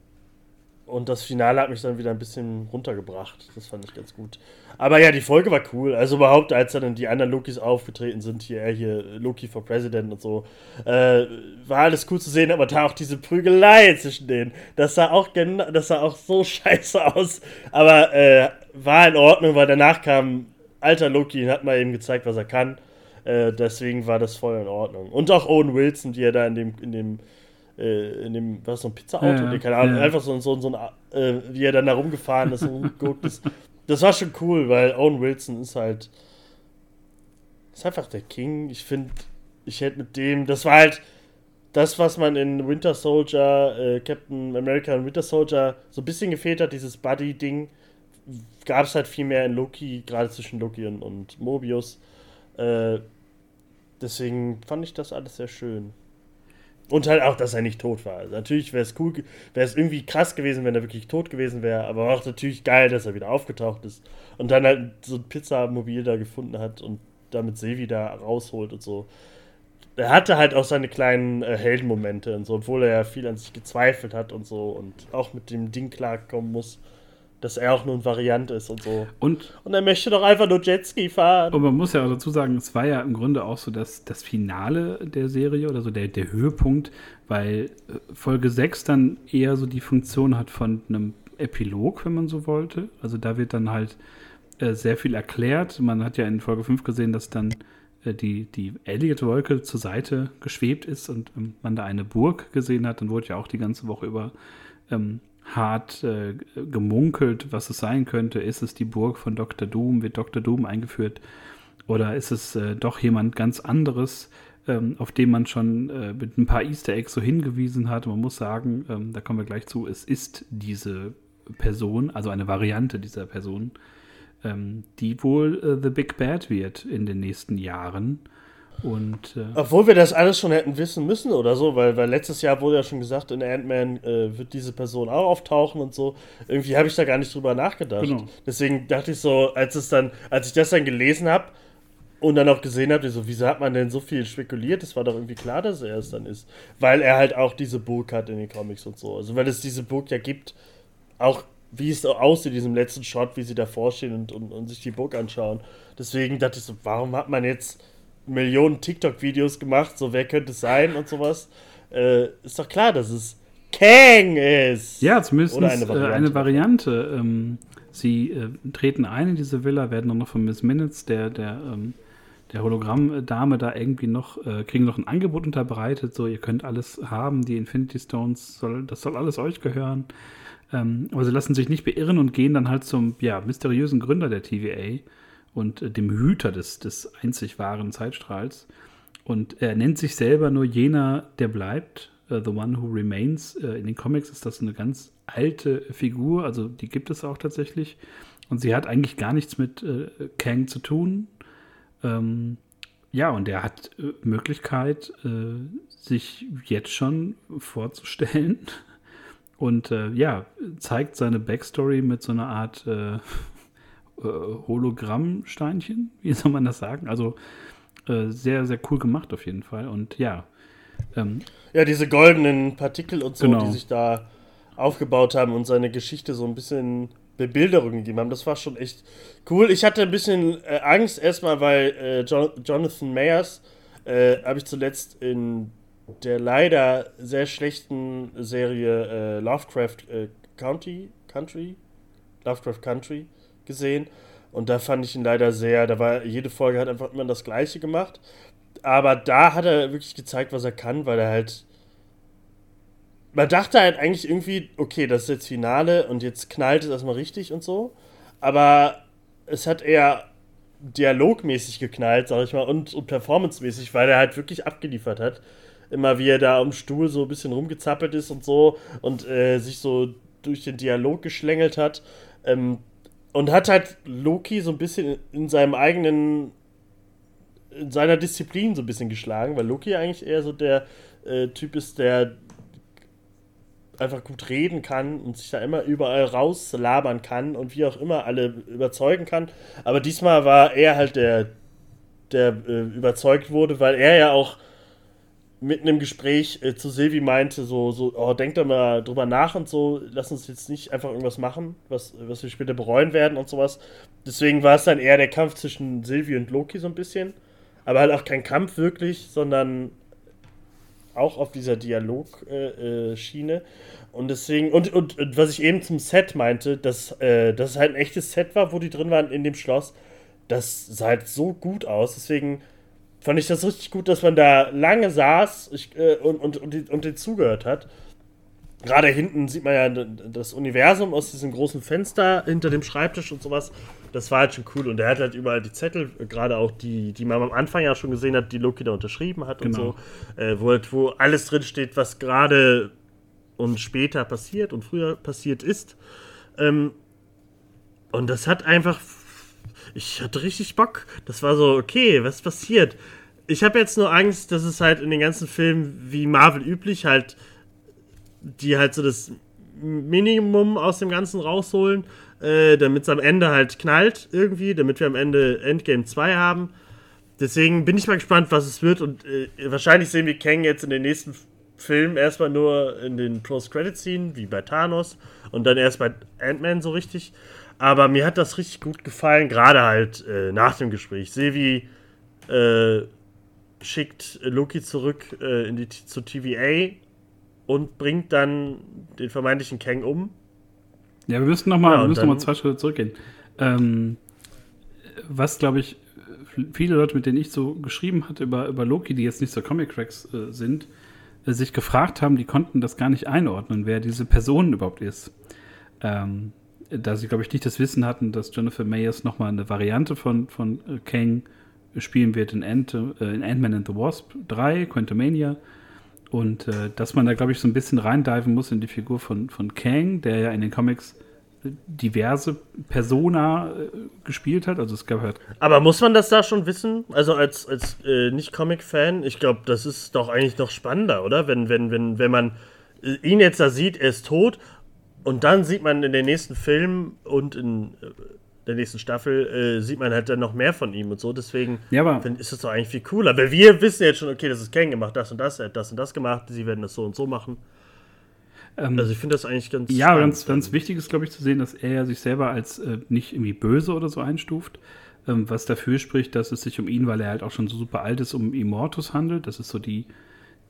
Speaker 3: und das Finale hat mich dann wieder ein bisschen runtergebracht. Das fand ich ganz gut. Aber ja, die Folge war cool. Also überhaupt, als dann die anderen Lokis aufgetreten sind, hier, er hier, Loki for President und so, äh, war alles cool zu sehen, aber da auch diese Prügelei zwischen denen, das sah auch das sah auch so scheiße aus. Aber äh, war in Ordnung, weil danach kam alter Loki und hat mal eben gezeigt, was er kann. Äh, deswegen war das voll in Ordnung. Und auch Owen Wilson, die er da in dem, in dem äh, in dem, was so ein Pizzaauto,
Speaker 2: Ja,
Speaker 3: nee, keine Ahnung,
Speaker 2: Ja.
Speaker 3: einfach so, so, so ein, äh, wie er dann da rumgefahren ist und rumgeguckt ist. Das war schon cool, weil Owen Wilson ist halt, ist einfach der King. Ich finde, ich hätte mit dem, das war halt das, was man in Winter Soldier, äh, Captain America und Winter Soldier so ein bisschen gefehlt hat, dieses Buddy-Ding, gab es halt viel mehr in Loki, gerade zwischen Loki und, und Mobius. Äh, deswegen fand ich das alles sehr schön. Und halt auch, dass er nicht tot war. Also natürlich wäre es cool, wäre es irgendwie krass gewesen, wenn er wirklich tot gewesen wäre, aber auch natürlich geil, dass er wieder aufgetaucht ist und dann halt so ein Pizzamobil da gefunden hat und damit Sevi da rausholt und so. Er hatte halt auch seine kleinen äh, Heldenmomente und so, obwohl er ja viel an sich gezweifelt hat und so und auch mit dem Ding klarkommen muss, dass er auch nur ein Variant ist und so.
Speaker 2: Und,
Speaker 3: Und er möchte doch einfach nur Jetski fahren.
Speaker 2: und man muss ja auch dazu sagen, es war ja im Grunde auch so das, das Finale der Serie oder so der, der Höhepunkt, weil äh, Folge 6 dann eher so die Funktion hat von einem Epilog, wenn man so wollte. Also da wird dann halt äh, sehr viel erklärt. Man hat ja in Folge 5 gesehen, dass dann äh, die, die Elliot-Wolke zur Seite geschwebt ist und ähm, man da eine Burg gesehen hat. Dann wurde ja auch die ganze Woche über ähm, hart äh, gemunkelt, was es sein könnte. Ist es die Burg von Dr. Doom? Wird Dr. Doom eingeführt? Oder ist es äh, doch jemand ganz anderes, ähm, auf den man schon äh, mit ein paar Easter Eggs so hingewiesen hat? Man muss sagen, ähm, da kommen wir gleich zu, es ist diese Person, also eine Variante dieser Person, ähm, die wohl äh, The Big Bad wird in den nächsten Jahren. Und äh,
Speaker 3: Obwohl wir das alles schon hätten wissen müssen oder so, weil, weil letztes Jahr wurde ja schon gesagt, in Ant-Man äh, wird diese Person auch auftauchen und so. Irgendwie habe ich da gar nicht drüber nachgedacht.
Speaker 2: Genau.
Speaker 3: Deswegen dachte ich so, als es dann, als ich das dann gelesen habe und dann auch gesehen habe, so, wieso hat man denn so viel spekuliert? Es war doch irgendwie klar, dass er es dann ist. Weil er halt auch diese Burg hat in den Comics und so. Also weil es diese Burg ja gibt, auch wie es so aussieht, in diesem letzten Shot, wie sie davor stehen und, und, und sich die Burg anschauen. Deswegen dachte ich so, warum hat man jetzt Millionen TikTok-Videos gemacht, so wer könnte es sein und sowas. Äh, ist doch klar, dass es Kang ist.
Speaker 2: Ja, zumindest
Speaker 3: Oder
Speaker 2: eine Variante. Eine Variante. Ähm, sie äh, treten ein in diese Villa, werden dann noch von Miss Minutes, der, der, ähm, der Hologramm-Dame da irgendwie noch, äh, kriegen noch ein Angebot unterbreitet, so ihr könnt alles haben, die Infinity Stones, soll, das soll alles euch gehören. Ähm, aber sie lassen sich nicht beirren und gehen dann halt zum ja, mysteriösen Gründer der TVA und äh, dem Hüter des, des einzig wahren Zeitstrahls. Und er nennt sich selber nur jener, der bleibt, uh, The One Who Remains. Uh, in den Comics ist das eine ganz alte Figur, also die gibt es auch tatsächlich. Und sie hat eigentlich gar nichts mit uh, Kang zu tun. Ähm, ja, und er hat Möglichkeit, sich jetzt schon vorzustellen. Und ja, zeigt seine Backstory mit so einer Art Hologrammsteinchen, wie soll man das sagen? Also äh, sehr, sehr cool gemacht auf jeden Fall. Und ja.
Speaker 3: Ähm, ja, diese goldenen Partikel und so, genau. die sich da aufgebaut haben und seine Geschichte so ein bisschen Bebilderung gegeben haben. Das war schon echt cool. Ich hatte ein bisschen äh, Angst erstmal, weil äh, jo Jonathan Mayers äh, habe ich zuletzt in der leider sehr schlechten Serie äh, Lovecraft äh, County Country Lovecraft Country gesehen und da fand ich ihn leider sehr, da war jede Folge hat einfach immer das Gleiche gemacht. Aber da hat er wirklich gezeigt, was er kann, weil er halt. Man dachte halt eigentlich irgendwie, okay, das ist jetzt Finale und jetzt knallt es erstmal richtig und so. Aber es hat eher dialogmäßig geknallt, sag ich mal, und, und performancemäßig, weil er halt wirklich abgeliefert hat. Immer wie er da am Stuhl so ein bisschen rumgezappelt ist und so und äh, sich so durch den Dialog geschlängelt hat. Ähm, und hat halt Loki so ein bisschen in seinem eigenen, in seiner Disziplin so ein bisschen geschlagen, weil Loki eigentlich eher so der äh, Typ ist, der einfach gut reden kann und sich da immer überall rauslabern kann und wie auch immer alle überzeugen kann. Aber diesmal war er halt der, der äh, überzeugt wurde, weil er ja auch mitten im Gespräch äh, zu Silvi meinte, so, so, oh, denkt doch mal drüber nach und so, lass uns jetzt nicht einfach irgendwas machen, was, was wir später bereuen werden und sowas. Deswegen war es dann eher der Kampf zwischen Silvi und Loki so ein bisschen. Aber halt auch kein Kampf wirklich, sondern auch auf dieser Dialogschiene. Äh, äh, und deswegen, und, und, und, was ich eben zum Set meinte, dass, äh, dass es halt ein echtes Set war, wo die drin waren in dem Schloss, das sah halt so gut aus. Deswegen fand ich das richtig gut, dass man da lange saß ich, äh, und, und, und, und den zugehört hat. Gerade hinten sieht man ja das Universum aus diesem großen Fenster hinter dem Schreibtisch und sowas. Das war halt schon cool. Und er hat halt überall die Zettel, gerade auch die, die man am Anfang ja schon gesehen hat, die Loki da unterschrieben hat genau. und so. Äh, wo, halt, wo alles drin steht, was gerade und später passiert und früher passiert ist. Ähm, und das hat einfach ich hatte richtig Bock. Das war so, okay, was passiert? Ich habe jetzt nur Angst, dass es halt in den ganzen Filmen wie Marvel üblich halt, die halt so das Minimum aus dem Ganzen rausholen, äh, damit es am Ende halt knallt irgendwie, damit wir am Ende Endgame 2 haben. Deswegen bin ich mal gespannt, was es wird und äh, wahrscheinlich sehen wir Kang jetzt in den nächsten Filmen erstmal nur in den Post-Credit-Scene, wie bei Thanos und dann erst bei Ant-Man so richtig. Aber mir hat das richtig gut gefallen, gerade halt äh, nach dem Gespräch. Sevi äh, schickt Loki zurück äh, in die, zur TVA und bringt dann den vermeintlichen Kang um.
Speaker 2: Ja, wir müssen nochmal ja, noch, zwei Schritte zurückgehen. Ähm, was, glaube ich, viele Leute, mit denen ich so geschrieben hatte über, über Loki, die jetzt nicht so Comic-Cracks äh, sind, äh, sich gefragt haben, die konnten das gar nicht einordnen, wer diese Person überhaupt ist. Ähm, da sie, glaube ich, nicht das Wissen hatten, dass Jennifer Mayers nochmal eine Variante von, von äh, Kang spielen wird in, Ant, äh, in Ant-Man and the Wasp 3, Quantumania. Und äh, dass man da, glaube ich, so ein bisschen reindiven muss in die Figur von, von Kang, der ja in den Comics äh, diverse Persona äh, gespielt hat. Also es gab halt.
Speaker 3: Aber muss man das da schon wissen? Also als, als äh, Nicht-Comic-Fan, ich glaube, das ist doch eigentlich noch spannender, oder? Wenn, wenn, wenn, wenn man ihn jetzt da sieht, er ist tot und dann sieht man in den nächsten Filmen und in äh, der nächsten Staffel äh, sieht man halt dann noch mehr von ihm und so. Deswegen
Speaker 2: ja,
Speaker 3: ist das doch eigentlich viel cooler. Weil wir wissen jetzt schon, okay, das ist Ken gemacht, das und das, er hat das und das gemacht, sie werden das so und so machen.
Speaker 2: Ähm, also ich finde das eigentlich ganz. Ja, ganz, ganz wichtig ist, glaube ich, zu sehen, dass er sich selber als äh, nicht irgendwie böse oder so einstuft. Ähm, was dafür spricht, dass es sich um ihn, weil er halt auch schon so super alt ist, um Immortus handelt. Das ist so die,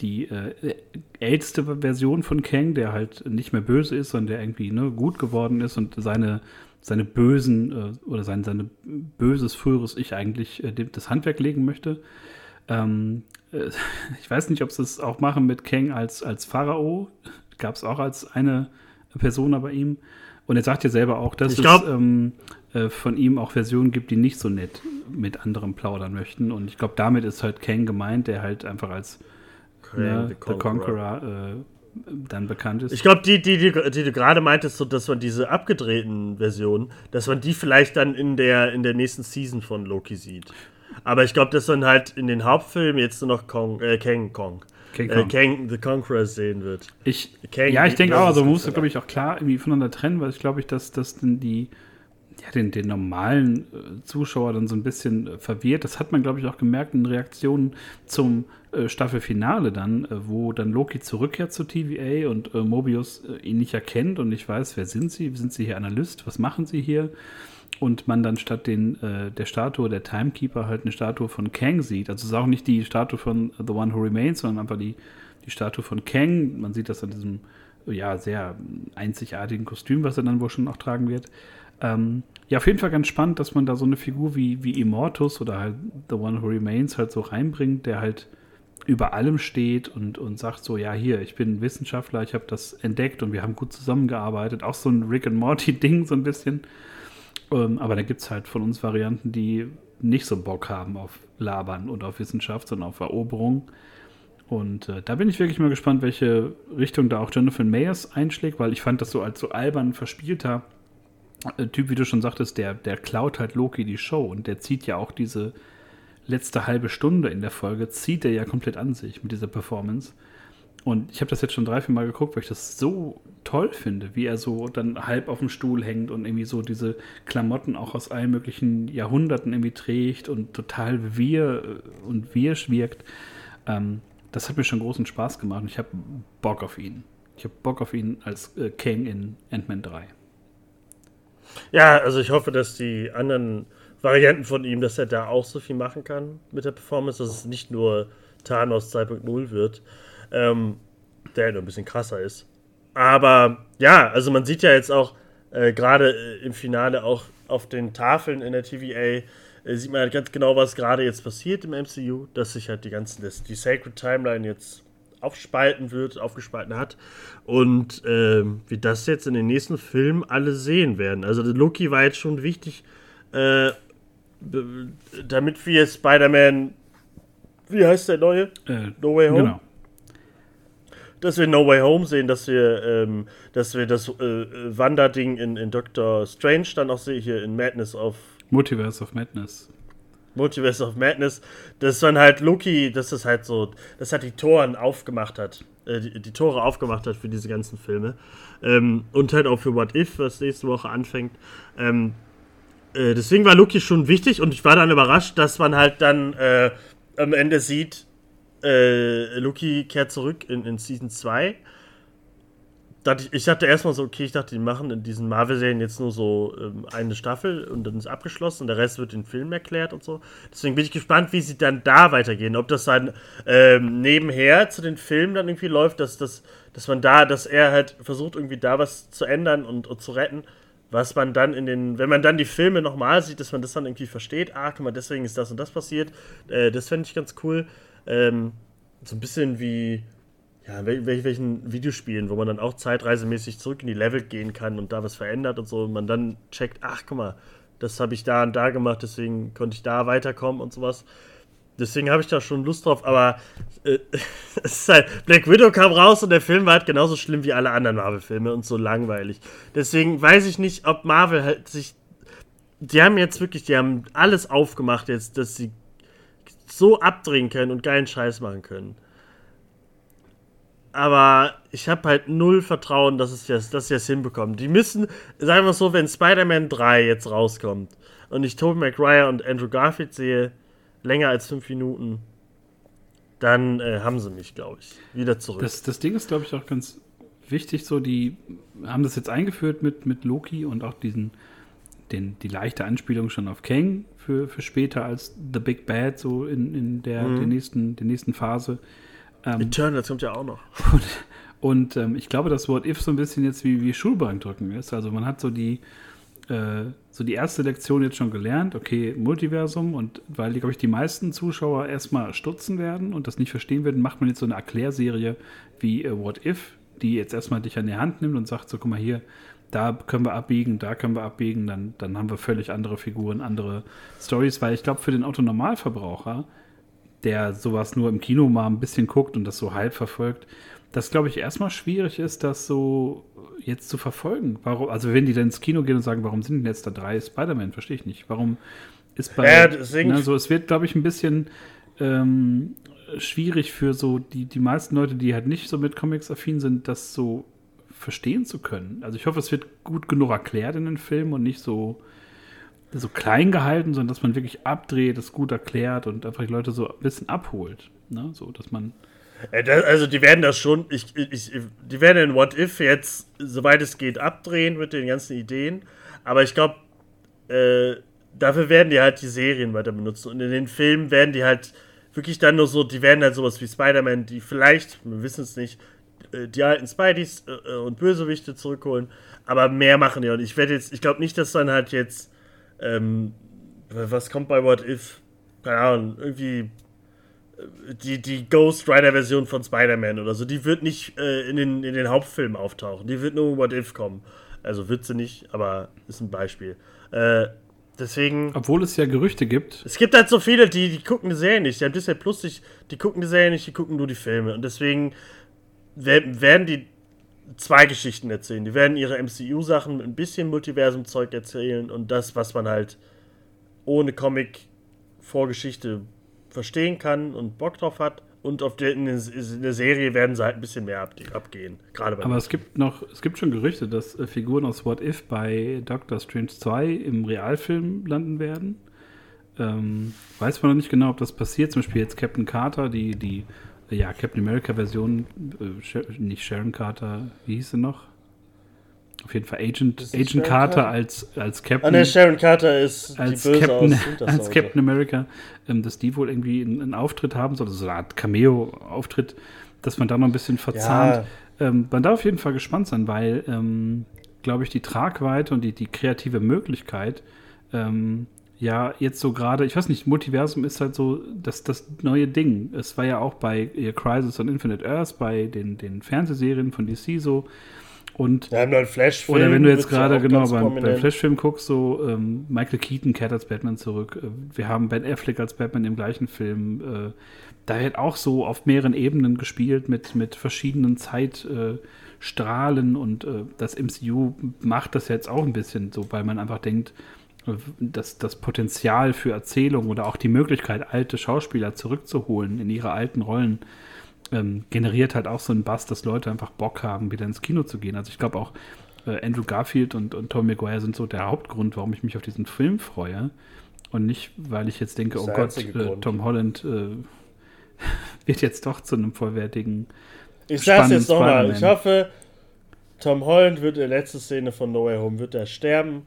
Speaker 2: die äh, älteste Version von Kang, der halt nicht mehr böse ist, sondern der irgendwie ne, gut geworden ist und seine, seine bösen äh, oder sein seine böses früheres Ich eigentlich äh, das Handwerk legen möchte. Ähm, äh, ich weiß nicht, ob sie es auch machen mit Kang als, als Pharao. Gab es auch als eine Person bei ihm. Und er sagt ja selber auch, dass
Speaker 3: glaub,
Speaker 2: es ähm, äh, von ihm auch Versionen gibt, die nicht so nett mit anderen plaudern möchten. Und ich glaube, damit ist halt Kang gemeint, der halt einfach als ne, The Conqueror, The Conqueror äh, dann bekannt ist.
Speaker 3: Ich glaube, die, die, die, die, du gerade meintest, so, dass man diese abgedrehten Versionen, dass man die vielleicht dann in der, in der nächsten Season von Loki sieht. Aber ich glaube, dass man halt in den Hauptfilmen jetzt nur noch Kong, äh, Kang Kong. King äh, Kong. Äh, Kang the Conqueror sehen wird.
Speaker 2: Ich, Kang, ja, ich denke auch, also man muss glaube ich, auch klar irgendwie voneinander trennen, weil ich glaube, ich, dass das die, ja, den, den normalen äh, Zuschauer dann so ein bisschen äh, verwirrt. Das hat man, glaube ich, auch gemerkt in Reaktionen zum äh, Staffelfinale dann, äh, wo dann Loki zurückkehrt zu TVA und Mobius ihn nicht erkennt und nicht weiß, wer sind sie? Sind sie hier Analyst? Was machen sie hier? und man dann statt den, äh, der Statue der Timekeeper halt eine Statue von Kang sieht. Also es ist auch nicht die Statue von The One Who Remains, sondern einfach die, die Statue von Kang. Man sieht das an diesem ja, sehr einzigartigen Kostüm, was er dann wohl schon auch tragen wird. Ähm, ja, auf jeden Fall ganz spannend, dass man da so eine Figur wie, wie Immortus oder halt The One Who Remains halt so reinbringt, der halt über allem steht und, und sagt so, ja, hier, ich bin Wissenschaftler, ich habe das entdeckt und wir haben gut zusammengearbeitet. Auch so ein Rick and Morty-Ding so ein bisschen. Ähm, aber da gibt es halt von uns Varianten, die nicht so Bock haben auf Labern und auf Wissenschaft, sondern auf Eroberung. Und äh, da bin ich wirklich mal gespannt, welche Richtung da auch Jonathan Mayers einschlägt, weil ich fand das so als so albern verspielter Typ, wie du schon sagtest, der, der klaut halt Loki die Show und der zieht ja auch diese letzte halbe Stunde in der Folge, zieht er ja komplett an sich mit dieser Performance. Und ich habe das jetzt schon drei, vier Mal geguckt, weil ich das so toll finde, wie er so dann halb auf dem Stuhl hängt und irgendwie so diese Klamotten auch aus allen möglichen Jahrhunderten irgendwie trägt und total wir und wir wirkt. Ähm, das hat mir schon großen Spaß gemacht und ich habe Bock auf ihn. Ich habe Bock auf ihn als äh, Kang in Ant-Man 3.
Speaker 3: Ja, also ich hoffe, dass die anderen Varianten von ihm, dass er da auch so viel machen kann mit der Performance, dass es nicht nur Thanos 2.0 wird ähm, der nur ein bisschen krasser ist. Aber ja, also man sieht ja jetzt auch äh, gerade äh, im Finale auch auf den Tafeln in der TVA, äh, sieht man halt ganz genau, was gerade jetzt passiert im MCU, dass sich halt die ganzen, das, die Sacred Timeline jetzt aufspalten wird, aufgespalten hat und ähm, wie das jetzt in den nächsten Filmen alle sehen werden. Also Loki war jetzt schon wichtig, äh, damit wir Spider-Man, wie heißt der neue?
Speaker 2: Äh, no Way Home. Genau
Speaker 3: dass wir No Way Home sehen, dass wir, ähm, dass wir das äh, Wanderding in, in Doctor Strange dann auch sehen, hier in Madness of.
Speaker 2: Multiverse of Madness.
Speaker 3: Multiverse of Madness, dass dann halt Loki, dass das halt so, dass halt die Toren aufgemacht hat, äh, die, die, Tore aufgemacht hat für diese ganzen Filme. Ähm, und halt auch für What If, was nächste Woche anfängt. Ähm, äh, deswegen war Loki schon wichtig und ich war dann überrascht, dass man halt dann äh, am Ende sieht, äh, Loki kehrt zurück in, in Season 2. Ich, dachte erstmal so, okay, ich dachte, die machen in diesen Marvel-Serien jetzt nur so ähm, eine Staffel und dann ist abgeschlossen und der Rest wird in Film erklärt und so. Deswegen bin ich gespannt, wie sie dann da weitergehen. Ob das dann ähm, nebenher zu den Filmen dann irgendwie läuft, dass, dass, dass man da, dass er halt versucht, irgendwie da was zu ändern und, und zu retten was man dann in den, wenn man dann die Filme nochmal sieht, dass man das dann irgendwie versteht, ah, guck mal, deswegen ist das und das passiert. Äh, das fände ich ganz cool. Ähm, so ein bisschen wie ja, wel welchen Videospielen, wo man dann auch zeitreisemäßig zurück in die Level gehen kann und da was verändert und so und man dann checkt, ach guck mal, das habe ich da und da gemacht, deswegen konnte ich da weiterkommen und sowas. Deswegen habe ich da schon Lust drauf, aber äh, halt, Black Widow kam raus und der Film war halt genauso schlimm wie alle anderen Marvel-Filme und so langweilig. Deswegen weiß ich nicht, ob Marvel halt sich. Die haben jetzt wirklich, die haben alles aufgemacht jetzt, dass sie so abdrehen können und geilen Scheiß machen können. Aber ich habe halt null Vertrauen, dass, es das, dass sie das hinbekommen. Die müssen, sagen wir so, wenn Spider-Man 3 jetzt rauskommt und ich Tobey Maguire und Andrew Garfield sehe, länger als fünf Minuten, dann äh, haben sie mich, glaube ich, wieder zurück.
Speaker 2: Das, das Ding ist, glaube ich, auch ganz wichtig, so die haben das jetzt eingeführt mit, mit Loki und auch diesen, den, die leichte Anspielung schon auf Kang, für, für später als The Big Bad, so in, in der, mhm. der, nächsten, der nächsten Phase.
Speaker 3: Ähm, Eternals kommt ja auch noch.
Speaker 2: Und, und ähm, ich glaube, dass What If so ein bisschen jetzt wie, wie Schulbankdrücken ist. Also man hat so die, äh, so die erste Lektion jetzt schon gelernt, okay, Multiversum und weil, glaube ich, die meisten Zuschauer erstmal stutzen werden und das nicht verstehen werden, macht man jetzt so eine Erklärserie wie äh, What If, die jetzt erstmal dich an die Hand nimmt und sagt so, guck mal hier, da können wir abbiegen, da können wir abbiegen, dann, dann haben wir völlig andere Figuren, andere Stories, weil ich glaube, für den Autonormalverbraucher, der sowas nur im Kino mal ein bisschen guckt und das so halb verfolgt, das glaube ich erstmal schwierig ist, das so jetzt zu verfolgen. Warum, also wenn die dann ins Kino gehen und sagen, warum sind denn jetzt da drei Spider-Man, verstehe ich nicht. Warum ist bei, ja, ne, so, es wird, glaube ich, ein bisschen ähm, schwierig für so die, die meisten Leute, die halt nicht so mit Comics affin sind, das so verstehen zu können. Also ich hoffe, es wird gut genug erklärt in den Filmen und nicht so, so klein gehalten, sondern dass man wirklich abdreht, es gut erklärt und einfach die Leute so ein bisschen abholt. Ne? So, dass man.
Speaker 3: Also die werden das schon, ich, ich, die werden in What If jetzt, soweit es geht, abdrehen mit den ganzen Ideen. Aber ich glaube, äh, dafür werden die halt die Serien weiter benutzen. Und in den Filmen werden die halt wirklich dann nur so, die werden halt sowas wie Spider-Man, die vielleicht, wir wissen es nicht, äh, die alten Spideys äh, äh, und Bösewichte zurückholen. Aber mehr machen die. Und ich werde jetzt, ich glaube nicht, dass dann halt jetzt, ähm, was kommt bei What If? Keine Ahnung, irgendwie die, die Ghost Rider-Version von Spider-Man oder so, die wird nicht äh, in, den, in den Hauptfilmen auftauchen. Die wird nur in What If kommen. Also wird sie nicht, aber ist ein Beispiel. Äh, deswegen.
Speaker 2: Obwohl es ja Gerüchte gibt.
Speaker 3: Es gibt halt so viele, die, die gucken die Serie nicht. Die haben Disney Plus nicht, die gucken die Serie nicht, die gucken nur die Filme. Und deswegen werden die zwei Geschichten erzählen. Die werden ihre MCU-Sachen mit ein bisschen Multiversum-Zeug erzählen und das, was man halt ohne Comic-Vorgeschichte verstehen kann und Bock drauf hat. Und auf der, in, der Serie werden sie halt ein bisschen mehr abgehen. Gerade
Speaker 2: Aber es gibt noch, es gibt schon Gerüchte, dass äh, Figuren aus What If bei Doctor Strange 2 im Realfilm landen werden. Ähm, weiß man noch nicht genau, ob das passiert. Zum Beispiel jetzt Captain Carter, die, die ja, Captain America-Version, äh, nicht Sharon Carter, wie hieß sie noch? Auf jeden Fall Agent, Agent Carter, als, als Captain. Ah,
Speaker 3: ne, Sharon Carter ist
Speaker 2: als Captain, als Captain America, ähm, dass die wohl irgendwie einen, einen, Auftritt haben soll, so eine Art Cameo-Auftritt, dass man da noch ein bisschen verzahnt. Ja. Ähm, man darf auf jeden Fall gespannt sein, weil, ähm, glaube ich, die Tragweite und die, die kreative Möglichkeit ähm, ja jetzt so gerade, ich weiß nicht, Multiversum ist halt so das, das neue Ding. Es war ja auch bei Crisis on Infinite Earth, bei den, den Fernsehserien von DC so. Und,
Speaker 3: Wir haben noch einen Flashfilm.
Speaker 2: Oder wenn du jetzt gerade genau beim, beim Flashfilm guckst, so ähm, Michael Keaton kehrt als Batman zurück. Äh, wir haben Ben Affleck als Batman im gleichen Film. Äh, da wird auch so auf mehreren Ebenen gespielt mit, mit verschiedenen Zeitstrahlen äh, und äh, das MCU macht das jetzt auch ein bisschen so, weil man einfach denkt, das, das Potenzial für Erzählung oder auch die Möglichkeit, alte Schauspieler zurückzuholen in ihre alten Rollen, ähm, generiert halt auch so einen Bass, dass Leute einfach Bock haben, wieder ins Kino zu gehen. Also ich glaube auch, äh, Andrew Garfield und, und Tom McGuire sind so der Hauptgrund, warum ich mich auf diesen Film freue. Und nicht, weil ich jetzt denke, oh Gott, äh, Tom Holland äh, wird jetzt doch zu einem vollwertigen.
Speaker 3: Ich sag's jetzt nochmal, ich hoffe, Tom Holland wird in der letzten Szene von No Way Home, wird er sterben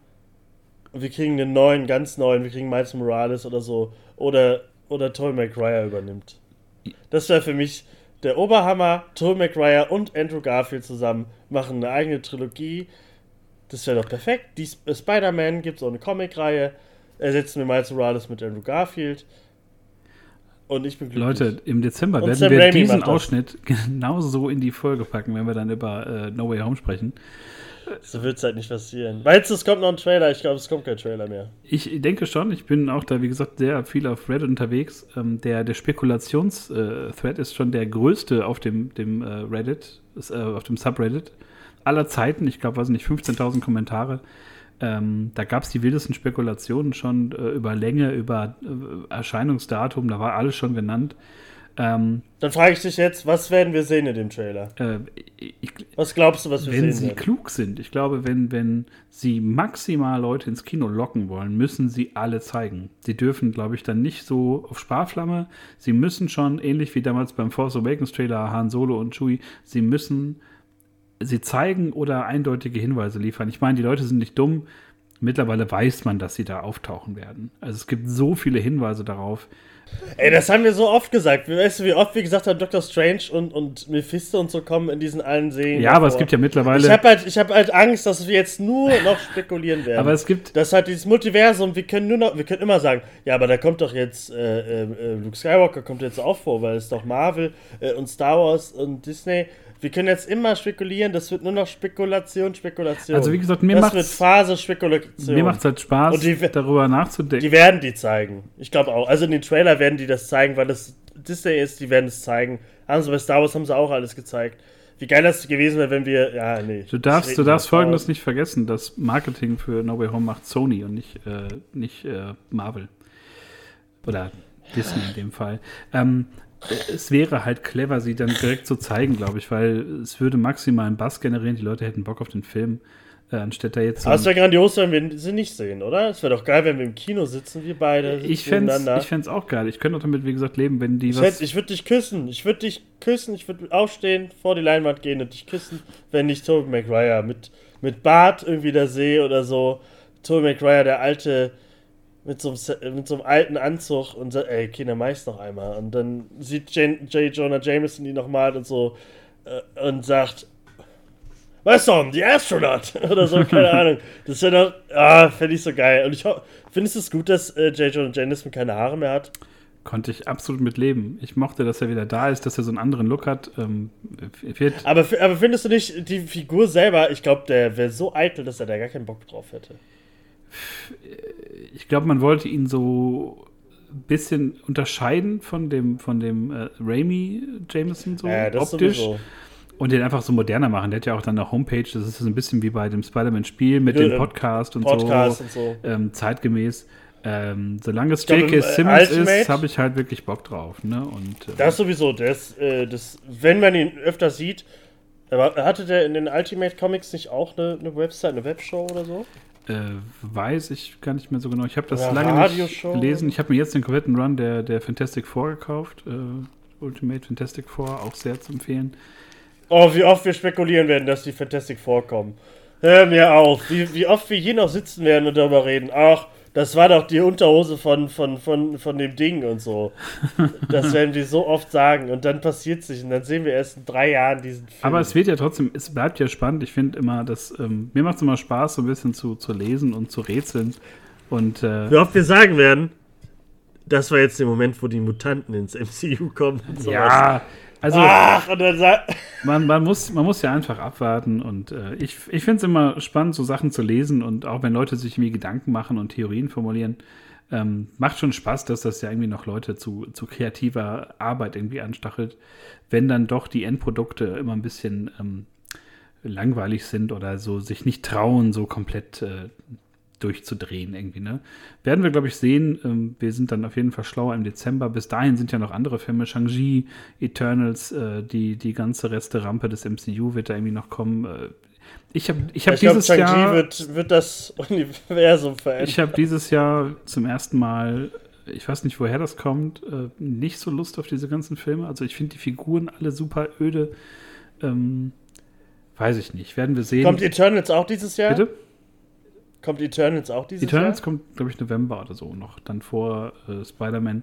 Speaker 3: wir kriegen einen neuen, ganz neuen, wir kriegen Miles Morales oder so. Oder, oder Tobey Maguire übernimmt. Das wäre für mich der Oberhammer. Tobey Maguire und Andrew Garfield zusammen machen eine eigene Trilogie. Das wäre doch perfekt. Die äh, Spider-Man gibt es auch eine Comic-Reihe. Ersetzen wir Miles Morales mit Andrew Garfield. Und ich bin
Speaker 2: glücklich. Leute, im Dezember und werden Sam wir Raimi diesen Ausschnitt genauso in die Folge packen, wenn wir dann über äh, No Way Home sprechen.
Speaker 3: So wird es halt nicht passieren. Meinst du, es kommt noch ein Trailer? Ich glaube, es kommt kein Trailer mehr.
Speaker 2: Ich denke schon. Ich bin auch da, wie gesagt, sehr viel auf Reddit unterwegs. Ähm, der der Spekulations-Thread äh, ist schon der größte auf dem, dem äh, Reddit, äh, auf dem Subreddit aller Zeiten. Ich glaube, weiß nicht, 15.000 Kommentare. Ähm, da gab es die wildesten Spekulationen schon äh, über Länge, über äh, Erscheinungsdatum. Da war alles schon genannt.
Speaker 3: Ähm, Dann frage ich dich jetzt, was werden wir sehen in dem Trailer?
Speaker 2: Äh, ich,
Speaker 3: was glaubst du, was
Speaker 2: wir sehen Wenn sie werden? klug sind, ich glaube, wenn, wenn sie maximal Leute ins Kino locken wollen, müssen sie alle zeigen. Sie dürfen, glaube ich, dann nicht so auf Sparflamme. Sie müssen schon, ähnlich wie damals beim Force Awakens Trailer, Han Solo und Chewie, sie müssen sie zeigen oder eindeutige Hinweise liefern. Ich meine, die Leute sind nicht dumm mittlerweile weiß man, dass sie da auftauchen werden. Also es gibt so viele Hinweise darauf.
Speaker 3: Ey, das haben wir so oft gesagt. Weißt du, wie oft wir gesagt haben, Doctor Strange und, und Mephisto und so kommen in diesen allen Serien.
Speaker 2: Ja, aber es gibt ja mittlerweile.
Speaker 3: Ich habe halt, hab halt Angst, dass wir jetzt nur noch spekulieren werden.
Speaker 2: aber es gibt.
Speaker 3: Das hat dieses Multiversum, wir können nur noch, wir können immer sagen, ja, aber da kommt doch jetzt, äh, äh, Luke Skywalker kommt jetzt auch vor, weil es doch Marvel äh, und Star Wars und Disney. Wir können jetzt immer spekulieren, das wird nur noch Spekulation, Spekulation.
Speaker 2: Also wie gesagt, mir
Speaker 3: das
Speaker 2: macht's,
Speaker 3: wird Phase Spekulation.
Speaker 2: mir macht's halt Spaß,
Speaker 3: Und die-
Speaker 2: darüber nachzudenken.
Speaker 3: Die werden die zeigen. Ich glaube auch. Also in den Trailer werden die das zeigen, weil das Disney ist, die werden es zeigen. Haben sie bei Star Wars haben sie auch alles gezeigt. Wie geil das gewesen wäre, wenn wir. Ja, nee.
Speaker 2: Du darfst, du darfst folgendes
Speaker 3: aus.
Speaker 2: nicht vergessen: Das Marketing für No Way Home macht Sony und nicht, äh, nicht äh, Marvel. Oder Disney in dem Fall. Ähm, es wäre halt clever, sie dann direkt zu zeigen, glaube ich, weil es würde maximal einen Bass generieren, die Leute hätten Bock auf den Film, äh, anstatt da jetzt so
Speaker 3: Aber es wäre grandios, wenn wir sie nicht sehen, oder? Es wäre doch geil, wenn wir im Kino sitzen, wir beide.
Speaker 2: Ich fände fänd's auch geil. Ich könnte auch damit, wie gesagt, leben, wenn die
Speaker 3: Ich,
Speaker 2: was.
Speaker 3: hätt- ich würde dich küssen. Ich würde dich küssen. Ich würde aufstehen, vor die Leinwand gehen und dich küssen, wenn ich Tobey Maguire mit, mit Bart irgendwie da sehe oder so. Tobey Maguire, der alte, mit so einem, mit so einem alten Anzug und sagt, ey, Kinder, meist noch einmal. Und dann sieht J. Jonah Jameson die nochmal und so äh, und sagt, Weißt du, die Astronaut oder so, keine Ahnung. Das wäre doch, ah, fände ich so geil. Und ich findest du es gut, dass äh, J. Jonah Jameson keine Haare mehr hat?
Speaker 2: Konnte ich absolut mit leben. Ich mochte, dass er wieder da ist, dass er so einen anderen Look hat. Ähm,
Speaker 3: Aber, aber findest du nicht, die Figur selber, ich glaube, der wäre so eitel, dass er da gar keinen Bock drauf hätte.
Speaker 2: Ich glaube, man wollte ihn so ein bisschen unterscheiden von dem, von dem äh, Raimi Jameson so
Speaker 3: das
Speaker 2: optisch.
Speaker 3: sowieso.
Speaker 2: Und den einfach so moderner machen. Der hat ja auch dann eine Homepage, das ist so ein bisschen wie bei dem Spider-Man-Spiel mit
Speaker 3: Ja,
Speaker 2: dem Podcast und
Speaker 3: Podcast
Speaker 2: so.
Speaker 3: und so.
Speaker 2: Ähm, zeitgemäß. Ähm, solange es J.K.
Speaker 3: äh,
Speaker 2: Simmons ist,
Speaker 3: Ultimate-
Speaker 2: habe ich halt wirklich Bock drauf. Ne? Und, äh,
Speaker 3: Das sowieso, das, äh, das, wenn man ihn öfter sieht, aber hatte der in den Ultimate Comics nicht auch eine, eine Website, eine Webshow oder so?
Speaker 2: Äh, weiß ich gar nicht mehr so genau. Ich habe das
Speaker 3: Oder
Speaker 2: lange nicht gelesen. Ich habe mir jetzt den kompletten Run der, der Fantastic Four gekauft. Äh, Ultimate Fantastic Four, auch sehr zu empfehlen.
Speaker 3: Oh, wie oft wir spekulieren werden, dass die Fantastic vorkommen. Hör mir auf, wie, wie oft wir hier noch sitzen werden und darüber reden. Ach, das war doch die Unterhose von, von, von, von dem Ding und so. Das werden wir so oft sagen und dann passiert sich und dann sehen wir erst in drei Jahren diesen Film.
Speaker 2: Aber es wird ja trotzdem, es bleibt ja spannend. Ich finde immer, dass ähm, mir macht es immer Spaß, so ein bisschen zu, zu lesen und zu rätseln. Und äh,
Speaker 3: Wie oft wir sagen werden, das war jetzt der Moment, wo die Mutanten ins MCU kommen. Und sowas.
Speaker 2: ja, also
Speaker 3: Ach,
Speaker 2: man, man, muss, man muss ja einfach abwarten. Und äh, ich, ich finde es immer spannend, so Sachen zu lesen. Und auch wenn Leute sich irgendwie Gedanken machen und Theorien formulieren, ähm, macht schon Spaß, dass das ja irgendwie noch Leute zu, zu kreativer Arbeit irgendwie anstachelt. Wenn dann doch die Endprodukte immer ein bisschen ähm, langweilig sind oder so sich nicht trauen, so komplett äh, durchzudrehen irgendwie, ne? Werden wir, glaube ich, sehen. Ähm, wir sind dann auf jeden Fall schlauer im Dezember. Bis dahin sind ja noch andere Filme. Shang-Chi, Eternals, äh, die, die ganze Reste-Rampe des MCU wird da irgendwie noch kommen. Äh, ich habe ich hab
Speaker 3: Ich
Speaker 2: dieses
Speaker 3: Shang-Chi
Speaker 2: Jahr...
Speaker 3: wird, wird das Universum verändern.
Speaker 2: Ich habe dieses Jahr zum ersten Mal, ich weiß nicht, woher das kommt, äh, nicht so Lust auf diese ganzen Filme. Also ich finde die Figuren alle super öde. Ähm, weiß ich nicht. Werden wir sehen.
Speaker 3: Kommt Eternals auch dieses Jahr?
Speaker 2: Bitte?
Speaker 3: Kommt Eternals auch dieses
Speaker 2: Eternals
Speaker 3: Jahr?
Speaker 2: kommt, glaube ich, November oder so noch. Dann vor äh, Spider-Man.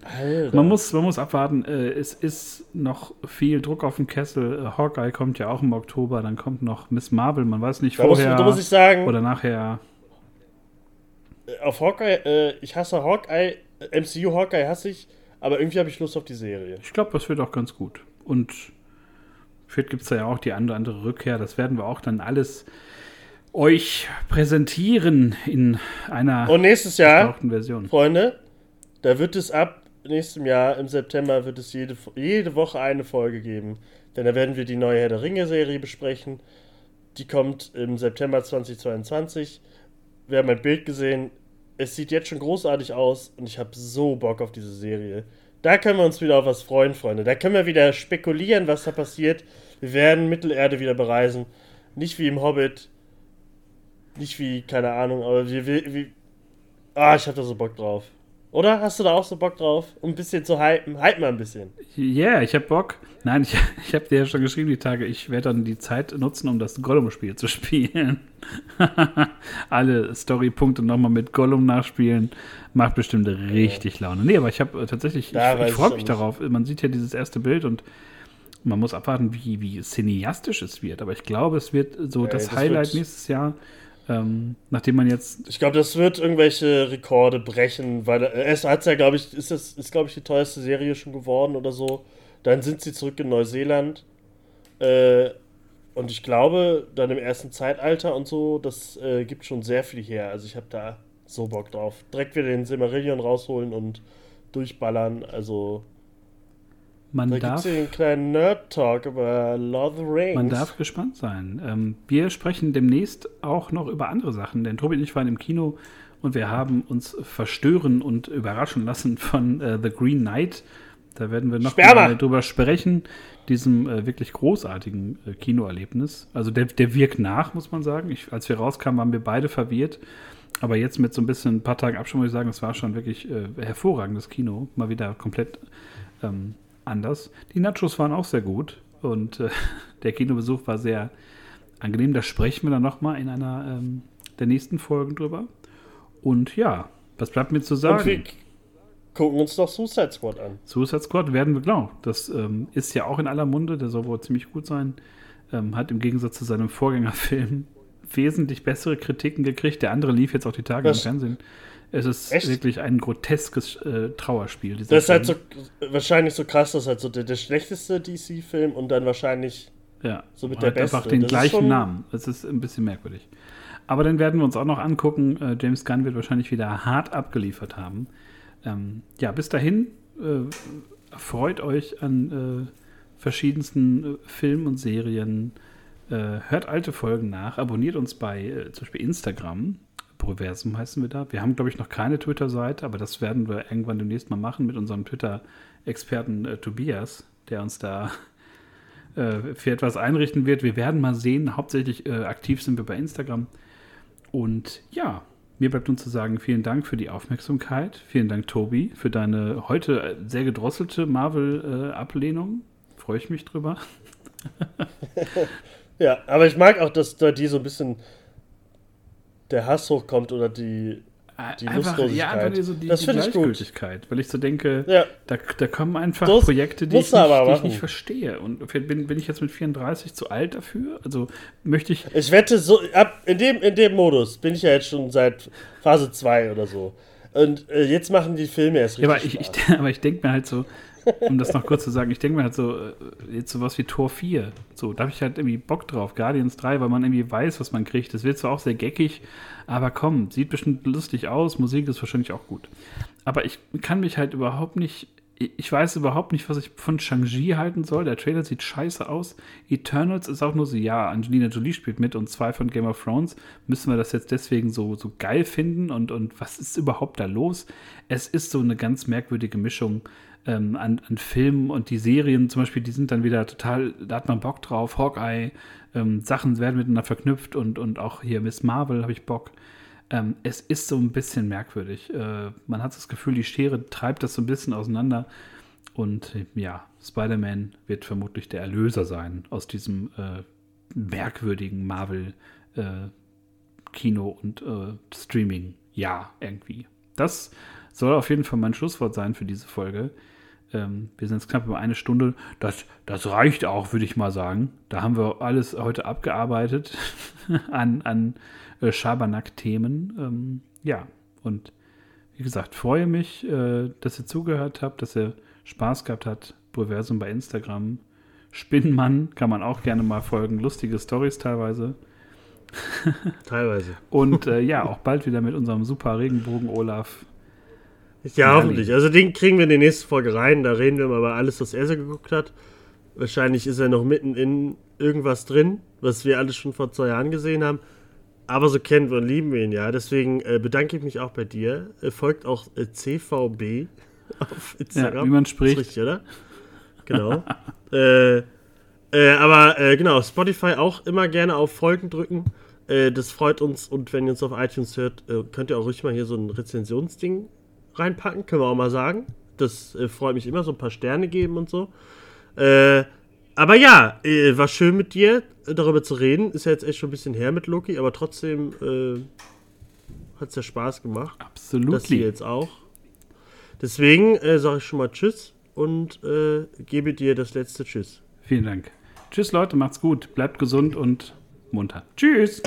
Speaker 2: Man muss, man muss abwarten. Äh, es ist noch viel Druck auf dem Kessel. Äh, Hawkeye kommt ja auch im Oktober. Dann kommt noch Miss Marvel. Man weiß nicht
Speaker 3: da, muss,
Speaker 2: vorher
Speaker 3: da muss ich sagen,
Speaker 2: oder nachher.
Speaker 3: auf Hawkeye, äh, ich hasse Hawkeye, äh, MCU Hawkeye hasse ich, aber irgendwie habe ich Lust auf die Serie.
Speaker 2: Ich glaube, das wird auch ganz gut. Und vielleicht gibt es da ja auch die andere, andere Rückkehr. Das werden wir auch dann alles euch präsentieren in einer
Speaker 3: Und nächstes Jahr,
Speaker 2: Version.
Speaker 3: Freunde, da wird es ab nächstem Jahr, im September, wird es jede, jede Woche eine Folge geben. Denn da werden wir die neue Herr der Ringe-Serie besprechen. Die kommt im September 2022. Wir haben ein Bild gesehen. Es sieht jetzt schon großartig aus und ich habe so Bock auf diese Serie. Da können wir uns wieder auf was freuen, Freunde. Da können wir wieder spekulieren, was da passiert. Wir werden Mittelerde wieder bereisen. Nicht wie im Hobbit. Nicht wie, keine Ahnung, aber wir, wir, wir Ah, ich hab da so Bock drauf. Oder? Hast du da auch so Bock drauf? Um ein bisschen zu hypen? Hype mal ein bisschen.
Speaker 2: Ja, yeah, ich hab Bock. Nein, ich, ich habe dir ja schon geschrieben die Tage, ich werde dann die Zeit nutzen, um das Gollum-Spiel zu spielen. Alle Story-Punkte nochmal mit Gollum nachspielen. Macht bestimmt richtig Laune. Nee, aber ich habe äh, tatsächlich,
Speaker 3: Da
Speaker 2: ich, ich freue
Speaker 3: ich
Speaker 2: mich darauf. Man sieht ja dieses erste Bild und man muss abwarten, wie, wie cineastisch es wird. Aber ich glaube, es wird so
Speaker 3: Ey,
Speaker 2: das,
Speaker 3: das
Speaker 2: Highlight nächstes Jahr, ähm, nachdem man jetzt
Speaker 3: Ich glaube, das wird irgendwelche Rekorde brechen, weil äh, es hat ja, glaube ich, ist das ist glaube ich die teuerste Serie schon geworden oder so. Dann sind sie zurück in Neuseeland. Äh, und ich glaube, dann im ersten Zeitalter und so, das äh, gibt schon sehr viel her. Also ich habe da so Bock drauf. Direkt wieder den Silmarillion rausholen und durchballern. Also
Speaker 2: man
Speaker 3: da
Speaker 2: darf
Speaker 3: hier einen kleinen Nerd-Talk über Lord of the Rings.
Speaker 2: Man darf gespannt sein. Ähm, wir sprechen demnächst auch noch über andere Sachen, denn Tobi und ich waren im Kino und wir haben uns verstören und überraschen lassen von äh, The Green Knight. Da werden wir noch mal drüber sprechen, diesem äh, wirklich großartigen äh, Kinoerlebnis. Also der, der wirkt nach, muss man sagen. Ich, als wir rauskamen, waren wir beide verwirrt. Aber jetzt mit so ein bisschen ein paar Tagen Abstand muss ich sagen, es war schon wirklich äh, hervorragendes Kino. Mal wieder komplett ähm, anders. Die Nachos waren auch sehr gut und äh, der Kinobesuch war sehr angenehm. Da sprechen wir dann nochmal in einer ähm, der nächsten Folgen drüber. Und ja, was bleibt mir zu
Speaker 3: und wir
Speaker 2: sagen?
Speaker 3: gucken uns doch Suicide Squad an.
Speaker 2: Suicide Squad werden wir glauben. Das ähm, ist ja auch in aller Munde, der soll wohl ziemlich gut sein. Ähm, hat im Gegensatz zu seinem Vorgängerfilm wesentlich bessere Kritiken gekriegt. Der andere lief jetzt auch die Tage
Speaker 3: Was?
Speaker 2: im Fernsehen. Es ist
Speaker 3: Echt?
Speaker 2: wirklich ein groteskes äh, Trauerspiel.
Speaker 3: Das ist halt so
Speaker 2: Film.
Speaker 3: wahrscheinlich so krass, das ist halt so der, der schlechteste DC-Film und dann wahrscheinlich
Speaker 2: Ja,
Speaker 3: So mit
Speaker 2: und
Speaker 3: der
Speaker 2: hat einfach
Speaker 3: Beste.
Speaker 2: den
Speaker 3: Das
Speaker 2: gleichen Namen. Das ist ein bisschen merkwürdig. Aber dann werden wir uns auch noch angucken. Äh, James Gunn wird wahrscheinlich wieder hart abgeliefert haben. Ähm, ja, bis dahin äh, freut euch an äh, verschiedensten äh, Filmen und Serien. Äh, hört alte Folgen nach. Abonniert uns bei zum Beispiel Instagram. Proversum heißen wir da. Wir haben, glaube ich, noch keine Twitter-Seite, aber das werden wir irgendwann demnächst mal machen mit unserem Twitter-Experten äh, Tobias, der uns da äh, für etwas einrichten wird. Wir werden mal sehen. Hauptsächlich äh, aktiv sind wir bei Instagram. Und ja, mir bleibt nun zu sagen, vielen Dank für die Aufmerksamkeit. Vielen Dank, Tobi, für deine heute äh, sehr gedrosselte Marvel-Ablehnung. Freue ich mich drüber.
Speaker 3: Ja, aber ich mag auch, dass da die so ein bisschen der Hass hochkommt oder die. Die
Speaker 2: einfach, ja,
Speaker 3: Lustlosigkeit.
Speaker 2: einfach so die,
Speaker 3: Das
Speaker 2: die
Speaker 3: finde ich gut.
Speaker 2: Gleichgültigkeit, weil ich so denke,
Speaker 3: Ja,
Speaker 2: da, da kommen einfach
Speaker 3: Das
Speaker 2: Projekte, die ich, nicht, die ich nicht verstehe. Und bin, bin ich jetzt mit 34 zu alt dafür? Also möchte ich
Speaker 3: ich wette, so ab in dem, in dem Modus bin ich ja jetzt schon seit Phase 2 oder so. Und äh, jetzt machen die Filme erst
Speaker 2: Ja,
Speaker 3: richtig.
Speaker 2: aber ich, ich, aber ich denke mir halt so, um das noch kurz zu sagen, ich denke mir halt so, äh, jetzt sowas wie Tor 4, so, da habe ich halt irgendwie Bock drauf, Guardians 3, weil man irgendwie weiß, was man kriegt. Das wird zwar auch sehr geckig, aber komm, sieht bestimmt lustig aus, Musik ist wahrscheinlich auch gut. Aber ich kann mich halt überhaupt nicht, ich weiß überhaupt nicht, was ich von Shang-Chi halten soll. Der Trailer sieht scheiße aus. Eternals ist auch nur so, ja, Angelina Jolie spielt mit und zwei von Game of Thrones. Müssen wir das jetzt deswegen so, so geil finden? Und, und was ist überhaupt da los? Es ist so eine ganz merkwürdige Mischung ähm, an, an Filmen und die Serien zum Beispiel, die sind dann wieder total, da hat man Bock drauf. Hawkeye, ähm, Sachen werden miteinander verknüpft und, und auch hier Miss Marvel habe ich Bock. Ähm, es ist so ein bisschen merkwürdig. Äh, man hat das Gefühl, die Schere treibt das so ein bisschen auseinander. Und äh, ja, Spider-Man wird vermutlich der Erlöser sein aus diesem äh, merkwürdigen Marvel-Kino- und äh, Streaming-Ja irgendwie. Das soll auf jeden Fall mein Schlusswort sein für diese Folge. Ähm, wir sind jetzt knapp über eine Stunde. Das, das reicht auch, würde ich mal sagen. Da haben wir alles heute abgearbeitet an, an äh, Schabernack-Themen. Ähm, ja, und wie gesagt, freue mich, äh, dass ihr zugehört habt, dass ihr Spaß gehabt habt. Proversum bei Instagram. Spinnmann kann man auch gerne mal folgen. Lustige Stories teilweise.
Speaker 3: Teilweise.
Speaker 2: Und äh, ja, auch bald wieder mit unserem super Regenbogen Olaf.
Speaker 3: Ja, hoffentlich. Also den kriegen wir in die nächste Folge rein. Da reden wir mal über alles, was er so geguckt hat. Wahrscheinlich ist er noch mitten in irgendwas drin, was wir alles schon vor zwei Jahren gesehen haben. Aber so kennen wir und lieben wir ihn ja. Deswegen äh, bedanke ich mich auch bei dir. Äh, folgt auch äh, CVB auf Instagram.
Speaker 2: Ja, wie man spricht.
Speaker 3: Richtig, oder? Genau. äh, äh, aber äh, genau, Spotify auch immer gerne auf Folgen drücken. Äh, das freut uns. Und wenn ihr uns auf iTunes hört, könnt ihr auch ruhig mal hier so ein Rezensionsding reinpacken, können wir auch mal sagen. Das freut mich immer, so ein paar Sterne geben und so. Äh, aber ja, äh, war schön mit dir äh, darüber zu reden. Ist ja jetzt echt schon ein bisschen her mit Loki, aber trotzdem äh, hat es ja Spaß gemacht.
Speaker 2: Absolut.
Speaker 3: Das hier jetzt auch. Deswegen äh, sage ich schon mal Tschüss und äh, gebe dir das letzte Tschüss.
Speaker 2: Vielen Dank. Tschüss, Leute, macht's gut. Bleibt gesund und munter. Tschüss.